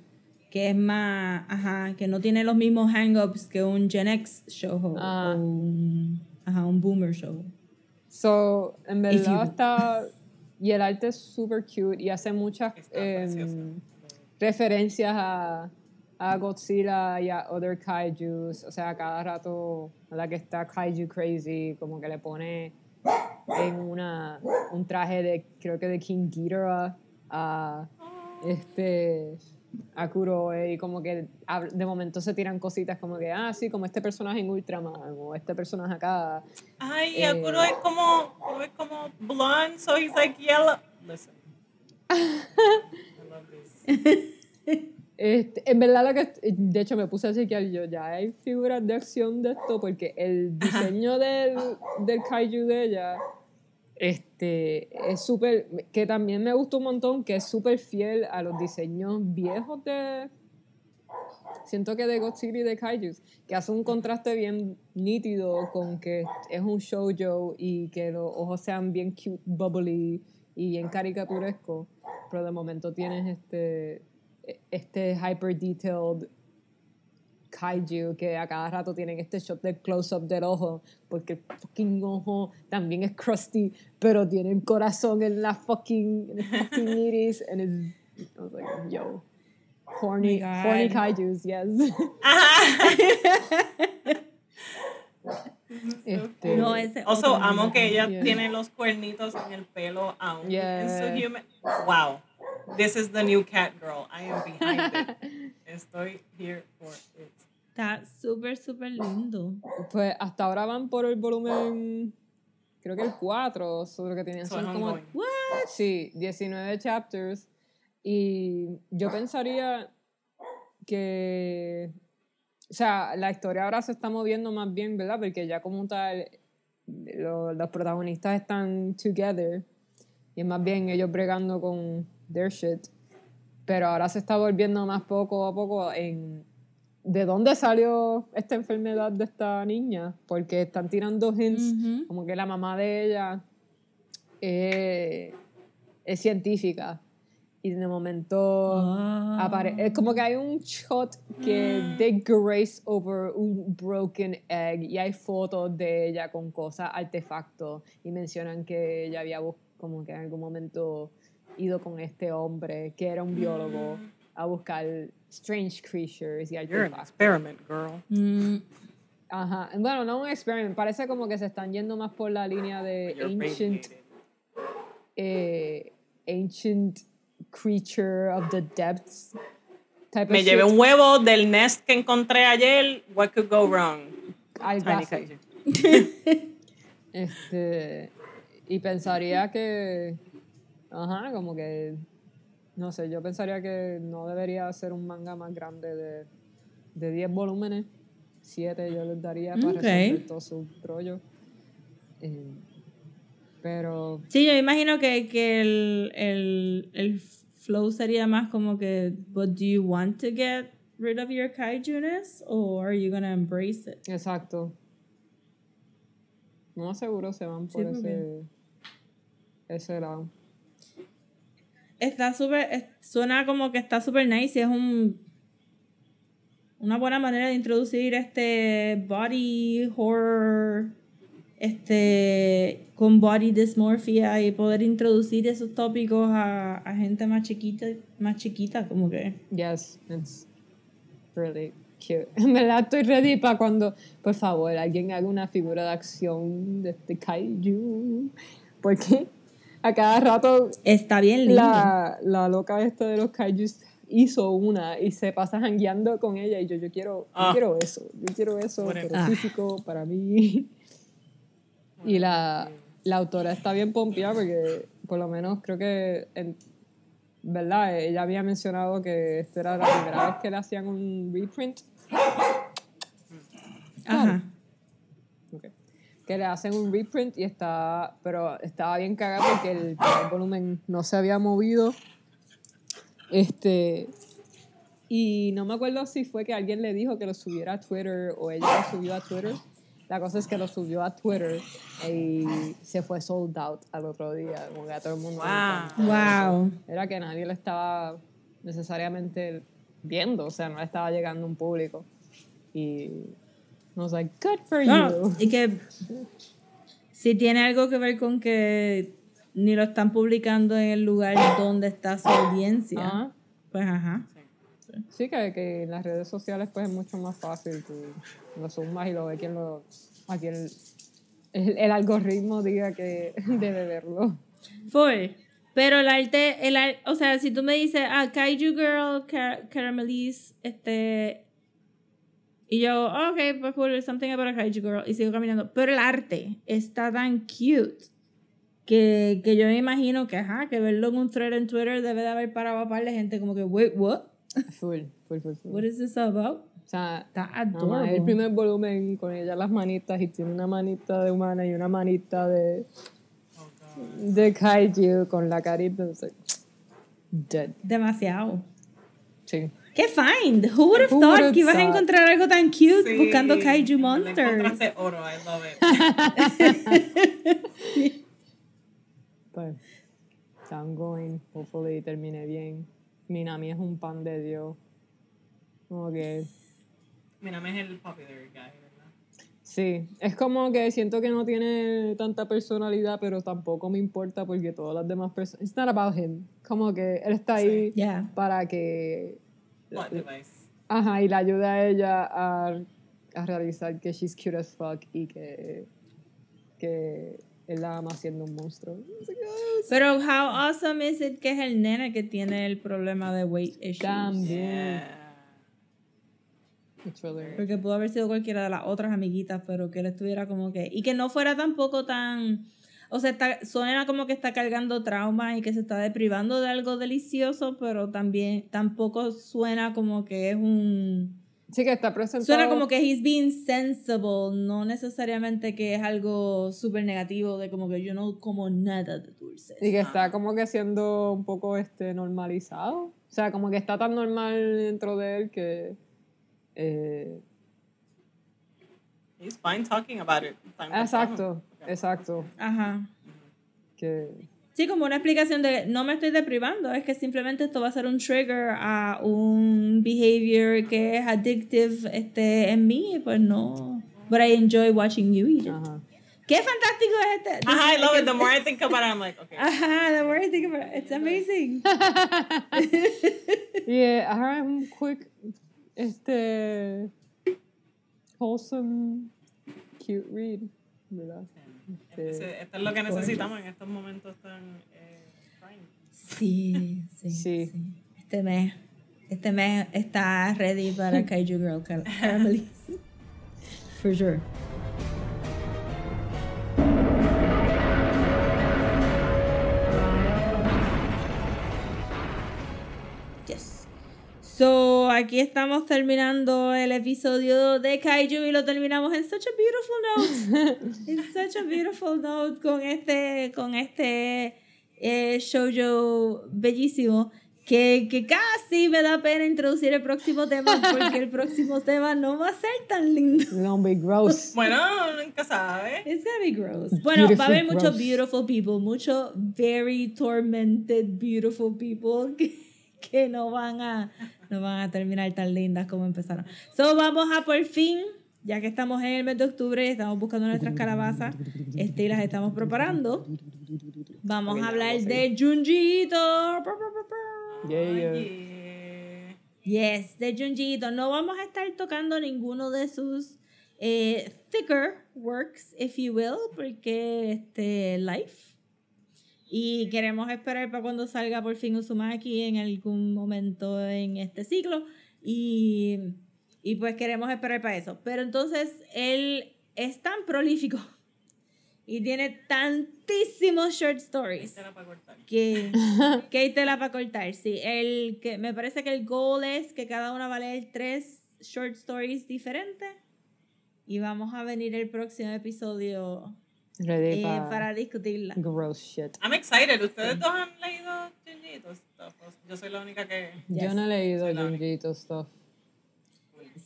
Que es más, ajá, que no tiene los mismos hang-ups que un Gen X shoujo Ah. o un, ajá, un boomer shoujo. So, en verdad está. Y el arte es super cute y hace muchas em, referencias a, a Godzilla y a other kaijus. O sea, cada rato la que está kaiju crazy, como que le pone en una, un traje de, creo que de King Ghidorah a este a Kuroe y como que de momento se tiran cositas como que, ah, sí, como este personaje en Ultraman o este personaje acá. Ay, Eh. Akuro es como, Akuro es como blonde, so he's like yellow. Listen. I love this. Este, en verdad, lo que, de hecho, me puse a chequear yo, ya hay figuras de acción de esto, porque el diseño del, del kaiju de ella este, es súper, que también me gustó un montón, que es súper fiel a los diseños viejos de, siento que de Godzilla y de kaijus, que hace un contraste bien nítido con que es un shoujo y que los ojos sean bien cute, bubbly y bien caricaturesco, pero de momento tienes este este hyper detailed kaiju que a cada rato tienen este shot del close-up del ojo porque el fucking ojo también es crusty pero tiene el corazón en la fucking, en el fucking iris and it's, I was like yo horny, Oh horny kaijus yes Este, No, ese Also, amo que ella Yeah. tiene los cuernitos en el pelo aún. Human. Wow. This is the new cat girl. I am behind it. Estoy here for it. Está súper, súper lindo. pues hasta ahora van por el volumen creo que el 4 sobre que tienen So son como ongoing. Sí, 19 chapters. Y yo pensaría que. O sea, la historia ahora se está moviendo más bien, ¿verdad? Porque ya como tal, lo- los protagonistas están together. Y es más bien ellos bregando con their shit. Pero ahora se está volviendo más poco a poco en. ¿De dónde salió esta enfermedad de esta niña? Porque están tirando hints como que la mamá de ella eh, es científica. Y de momento Ah. apare- es como que hay un shot que they grace over un broken egg. Y hay fotos de ella con cosas artefactos. Y mencionan que ella había como que en algún momento ido con este hombre que era un biólogo a buscar strange creatures y You're an artefactos. experiment, girl. Mm, Ajá. Bueno, no un experiment. Parece como que se están yendo más por la línea de ancient, eh, ancient creature of the depths. Type Me of llevé shit. un huevo del nest que encontré ayer. What could go wrong? Algo. Este, y pensaría que, ajá, como que, no sé, yo pensaría que no debería ser un manga más grande de, de 10 volúmenes. 7 yo les daría para Ok. resolver todo su rollo. Eh, pero Sí, yo imagino que, que el, el, el flow sería más como que, but do you want to get rid of your kaiju-ness or are you gonna embrace it? Exacto. No seguro se van por Sí, ese, ese lado. Está súper, suena como que está súper nice y es un, una buena manera de introducir este body horror, este, con body dysmorphia y poder introducir esos tópicos a, a gente más chiquita, más chiquita, como que. Yes, it's really cute. En verdad estoy ready para cuando, por favor, alguien haga una figura de acción de este kaiju. Porque a cada rato Está bien lindo. la, la loca esta de los kaijus hizo una y se pasa jangueando con ella y yo, yo quiero, yo Ah. quiero eso, yo quiero eso, Bueno. pero Ah. físico para mí. Y la, la autora está bien pompeada porque por lo menos creo que, en, ¿verdad? Ella había mencionado que esta era la primera vez que le hacían un reprint. Ajá. Que le hacen un reprint y está, pero estaba bien cagado porque el, primer volumen no se había movido. Este, y no me acuerdo si fue que alguien le dijo que lo subiera a Twitter o ella lo subió a Twitter. La cosa es que lo subió a Twitter y se fue sold out al otro día. Como que a todo el mundo. Wow. Wow. Era que nadie le estaba necesariamente viendo, o sea, no le estaba llegando un público. Y I was like, good for No, you. y que si tiene algo que ver con que ni lo están publicando en el lugar donde está su audiencia, Ajá. pues ajá. Sí, que, que en las redes sociales pues es mucho más fácil. Tú lo sumas y lo ve quien lo... A quien el, el, el algoritmo diga que debe verlo. Full. Pero el arte, el o sea, si tú me dices, ah, Kaiju Girl, Car Caramelize, este. Y yo, "Oh, ok, pues cool, something about a Kaiju Girl. Y sigo caminando. Pero el arte está tan cute que, que yo me imagino que, ajá, que verlo en un thread en Twitter debe de haber parado a par de gente como que, wait, what? Full, full, full, full. What is this about? O sea, Está nada adorable. el primer volumen con ella las manitas y tiene una manita de humana y una manita de, de kaiju con la carita. Dead. Demasiado. Sí. ¡Qué find! Who would have Who thought que ibas a encontrar algo tan cute Sí, buscando kaiju le monsters? encontraste oro, I love it. Pues, I'm going. Hopefully termine bien. Minami es un pan de Dios. Como que, me es el popular guy, ¿verdad? sí. Es como que siento que no tiene tanta personalidad, pero tampoco me importa porque todas las demás personas. It's not about him. Como que él está ahí Yeah. para que. Device. Ajá, y le ayuda a ella a, a realizar que she's cute as fuck y que. que él la ama siendo un monstruo. Pero how awesome is it que es el nene que tiene el problema de weight issues. También. Yeah. It's really- Porque pudo haber sido cualquiera de las otras amiguitas, pero que él estuviera como que... Y que no fuera tampoco tan... O sea, está, suena como que está cargando trauma y que se está deprivando de algo delicioso, pero también tampoco suena como que es un... Sí, que está presentado. Suena como que he's being sensible, no necesariamente que es algo súper negativo de como que yo no como nada de dulce. Y que está como que siendo un poco este normalizado. O sea, como que está tan normal dentro de él que. eh, He's fine talking about it. Time exacto, time. Exacto. Ajá. Que, Sí, como una explicación de no me estoy deprivando, es que simplemente esto va a ser un trigger a un behavior que es addictive este, en mí, pues no. But I enjoy watching you eat it. ajá. ¡Qué fantástico es este! Ajá, I love it. The more I think about it, I'm like, okay. Ajá, the more I think about it, it's amazing. Y eh, ajá, es un quick, este. wholesome, cute read, ¿verdad? Este, Esto es lo que necesitamos en estos momentos tan eh. Sí, sí, Sí. sí. Este mes, este mes está ready para Kaiju Girl Car- Caramelize. For sure. So, aquí estamos terminando el episodio de Kaiju y lo terminamos en such a beautiful note. in such a beautiful note con este, con este eh, shoujo bellísimo que, que casi me da pena introducir el próximo tema porque el próximo tema no va a ser tan lindo. Don't be gross. Bueno, nunca sabe. It's gonna be gross. Bueno, va a haber Beautiful muchos beautiful people, muchos very tormented beautiful people que, no van a no van a terminar tan lindas como empezaron. So vamos a por fin, ya que estamos en el mes de octubre y estamos buscando nuestras calabazas, este y las estamos preparando. Vamos a hablar de Junjiito. Yeah. Yes, de Junjiito. No vamos a estar tocando ninguno de sus eh, thicker works, if you will, porque este life. Y queremos esperar para cuando salga por fin Uzumaki en algún momento en este ciclo. Y, y pues queremos esperar para eso. Pero entonces él es tan prolífico y tiene tantísimos short stories Tela para cortar. que, que hay tela para cortar. Sí, el, que, me parece que el goal es que cada una va a leer tres short stories diferentes. Y vamos a venir el próximo episodio Ready eh, pa- para discutirla. gross shit. I'm excited. ¿Ustedes dos han leído Junjiito stuff? Yo soy la única que... Yo no he leído. Junjito stuff.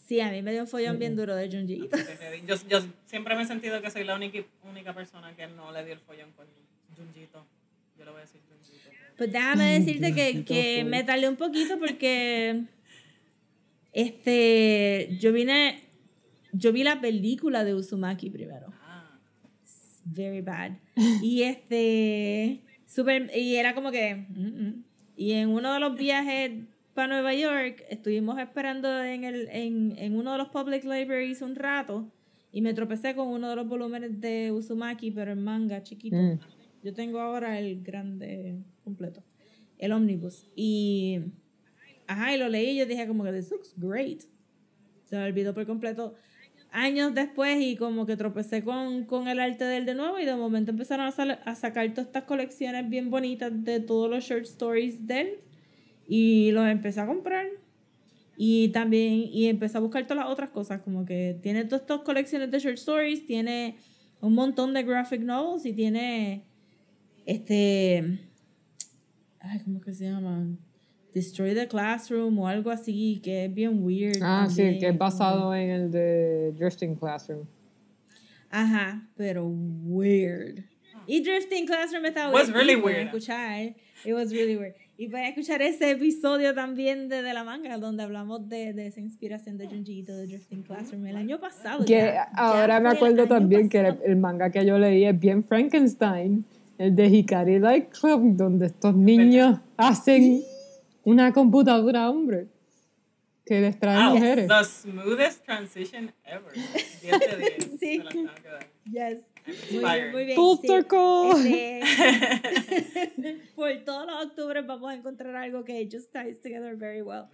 Sí, a mí me dio un follón bien duro de Junji. Yo, yo siempre me he sentido que soy la única, única persona que no le dio el follón con Junjito. Yo le voy a decir Junjito. Pues déjame decirte que, Junjito que me tardé un poquito porque este yo vine yo vi la película de Uzumaki primero. Very bad. Y este, super, y era como que, mm, mm. y en uno de los viajes para Nueva York, estuvimos esperando en, el, en, en uno de los public libraries un rato, y me tropecé con uno de los volúmenes de Uzumaki, pero en manga chiquito. Mm. Yo tengo ahora el grande completo, el omnibus. Y, ajá, y lo leí y yo dije como que, this looks great. Se me olvidó por completo años después y como que tropecé con, con el arte de él de nuevo y de momento empezaron a, sal- a sacar todas estas colecciones bien bonitas de todos los short stories de él y los empecé a comprar. Y también y empecé a buscar todas las otras cosas como que tiene todas estas colecciones de short stories tiene un montón de graphic novels y tiene este ay cómo que se llaman Destroy the Classroom o algo así que es bien weird Ah, sí, que es basado en el de Drifting Classroom. Ajá, pero weird. Y Drifting Classroom estaba Was really weird. escuchar. It was really weird. Y pueden escuchar ese episodio también de, de la manga, donde hablamos de, de esa inspiración de Junjiito de Drifting Classroom el año pasado. Que ya. Ya ahora me acuerdo también que pasado. el manga que yo leí es bien Frankenstein, el de Hikari Light Club, donde estos niños hacen una computadora, hombre, que les trae wow, mujeres. the smoothest transition ever. 10 de 10. Sí. Se las tengo que dar. Yes. Muy bien, muy bien. Full sí. circle. Este, por todos los octubres vamos a encontrar algo que just ties together very well.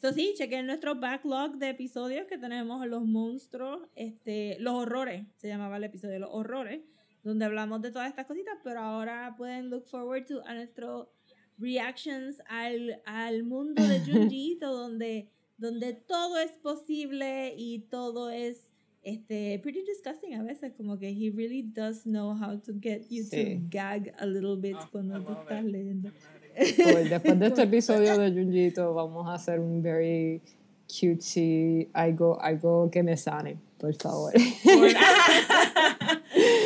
So, sí, chequen nuestro backlog de episodios que tenemos los monstruos, este, los horrores, se llamaba el episodio, los horrores, donde hablamos de todas estas cositas, pero ahora pueden look forward to a nuestro reactions al, al mundo de Junjiito, donde, donde todo es posible y todo es este, pretty disgusting a veces, como que he really does know how to get you Sí. to gag a little bit Oh, cuando tú estás leyendo. Pues después de este episodio de Junjito vamos a hacer un very cutesy algo, algo que me sane, por favor.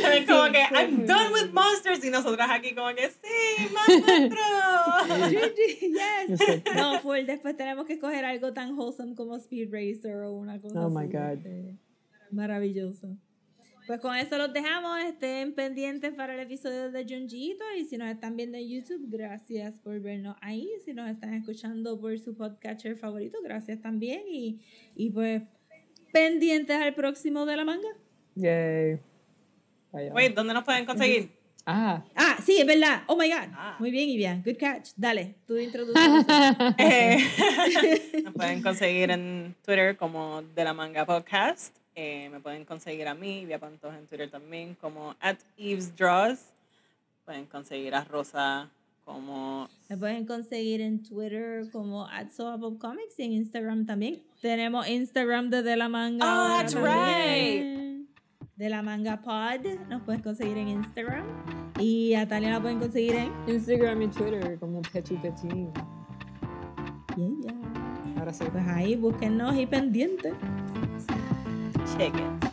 Como que, I'm done with monsters. Y nosotras aquí como que, sí, más monstruos. Yes. No, full, después tenemos que escoger algo tan wholesome como Speed Racer o una cosa Oh my God. este, maravilloso. Pues con eso los dejamos, estén pendientes para el episodio de Junjiito y si nos están viendo en YouTube, gracias por vernos ahí. Si nos están escuchando por su podcatcher favorito, gracias también y, y pues pendientes al próximo de la manga. Yay. Wait, ¿dónde nos pueden conseguir? Ah, Ah, sí, es verdad. Oh my God. Ah. Muy bien, Ivia. Good catch. Dale, tú introduces. Eh, nos pueden conseguir en Twitter como De la Manga Podcast. Eh, me pueden conseguir a mí, Via Pantos en Twitter también, como at Eves Draws. Pueden conseguir a Rosa como Me pueden conseguir en Twitter como @soapopcomics y en Instagram también. Tenemos Instagram de De La Manga. Oh, that's también. De La Manga Pod. Nos pueden conseguir en Instagram. Y a Talia la pueden conseguir en. Instagram y Twitter como Petu Petín. Yeah, yeah. Ahora sí. Pues ahí, búsquennos y pendientes. Check It.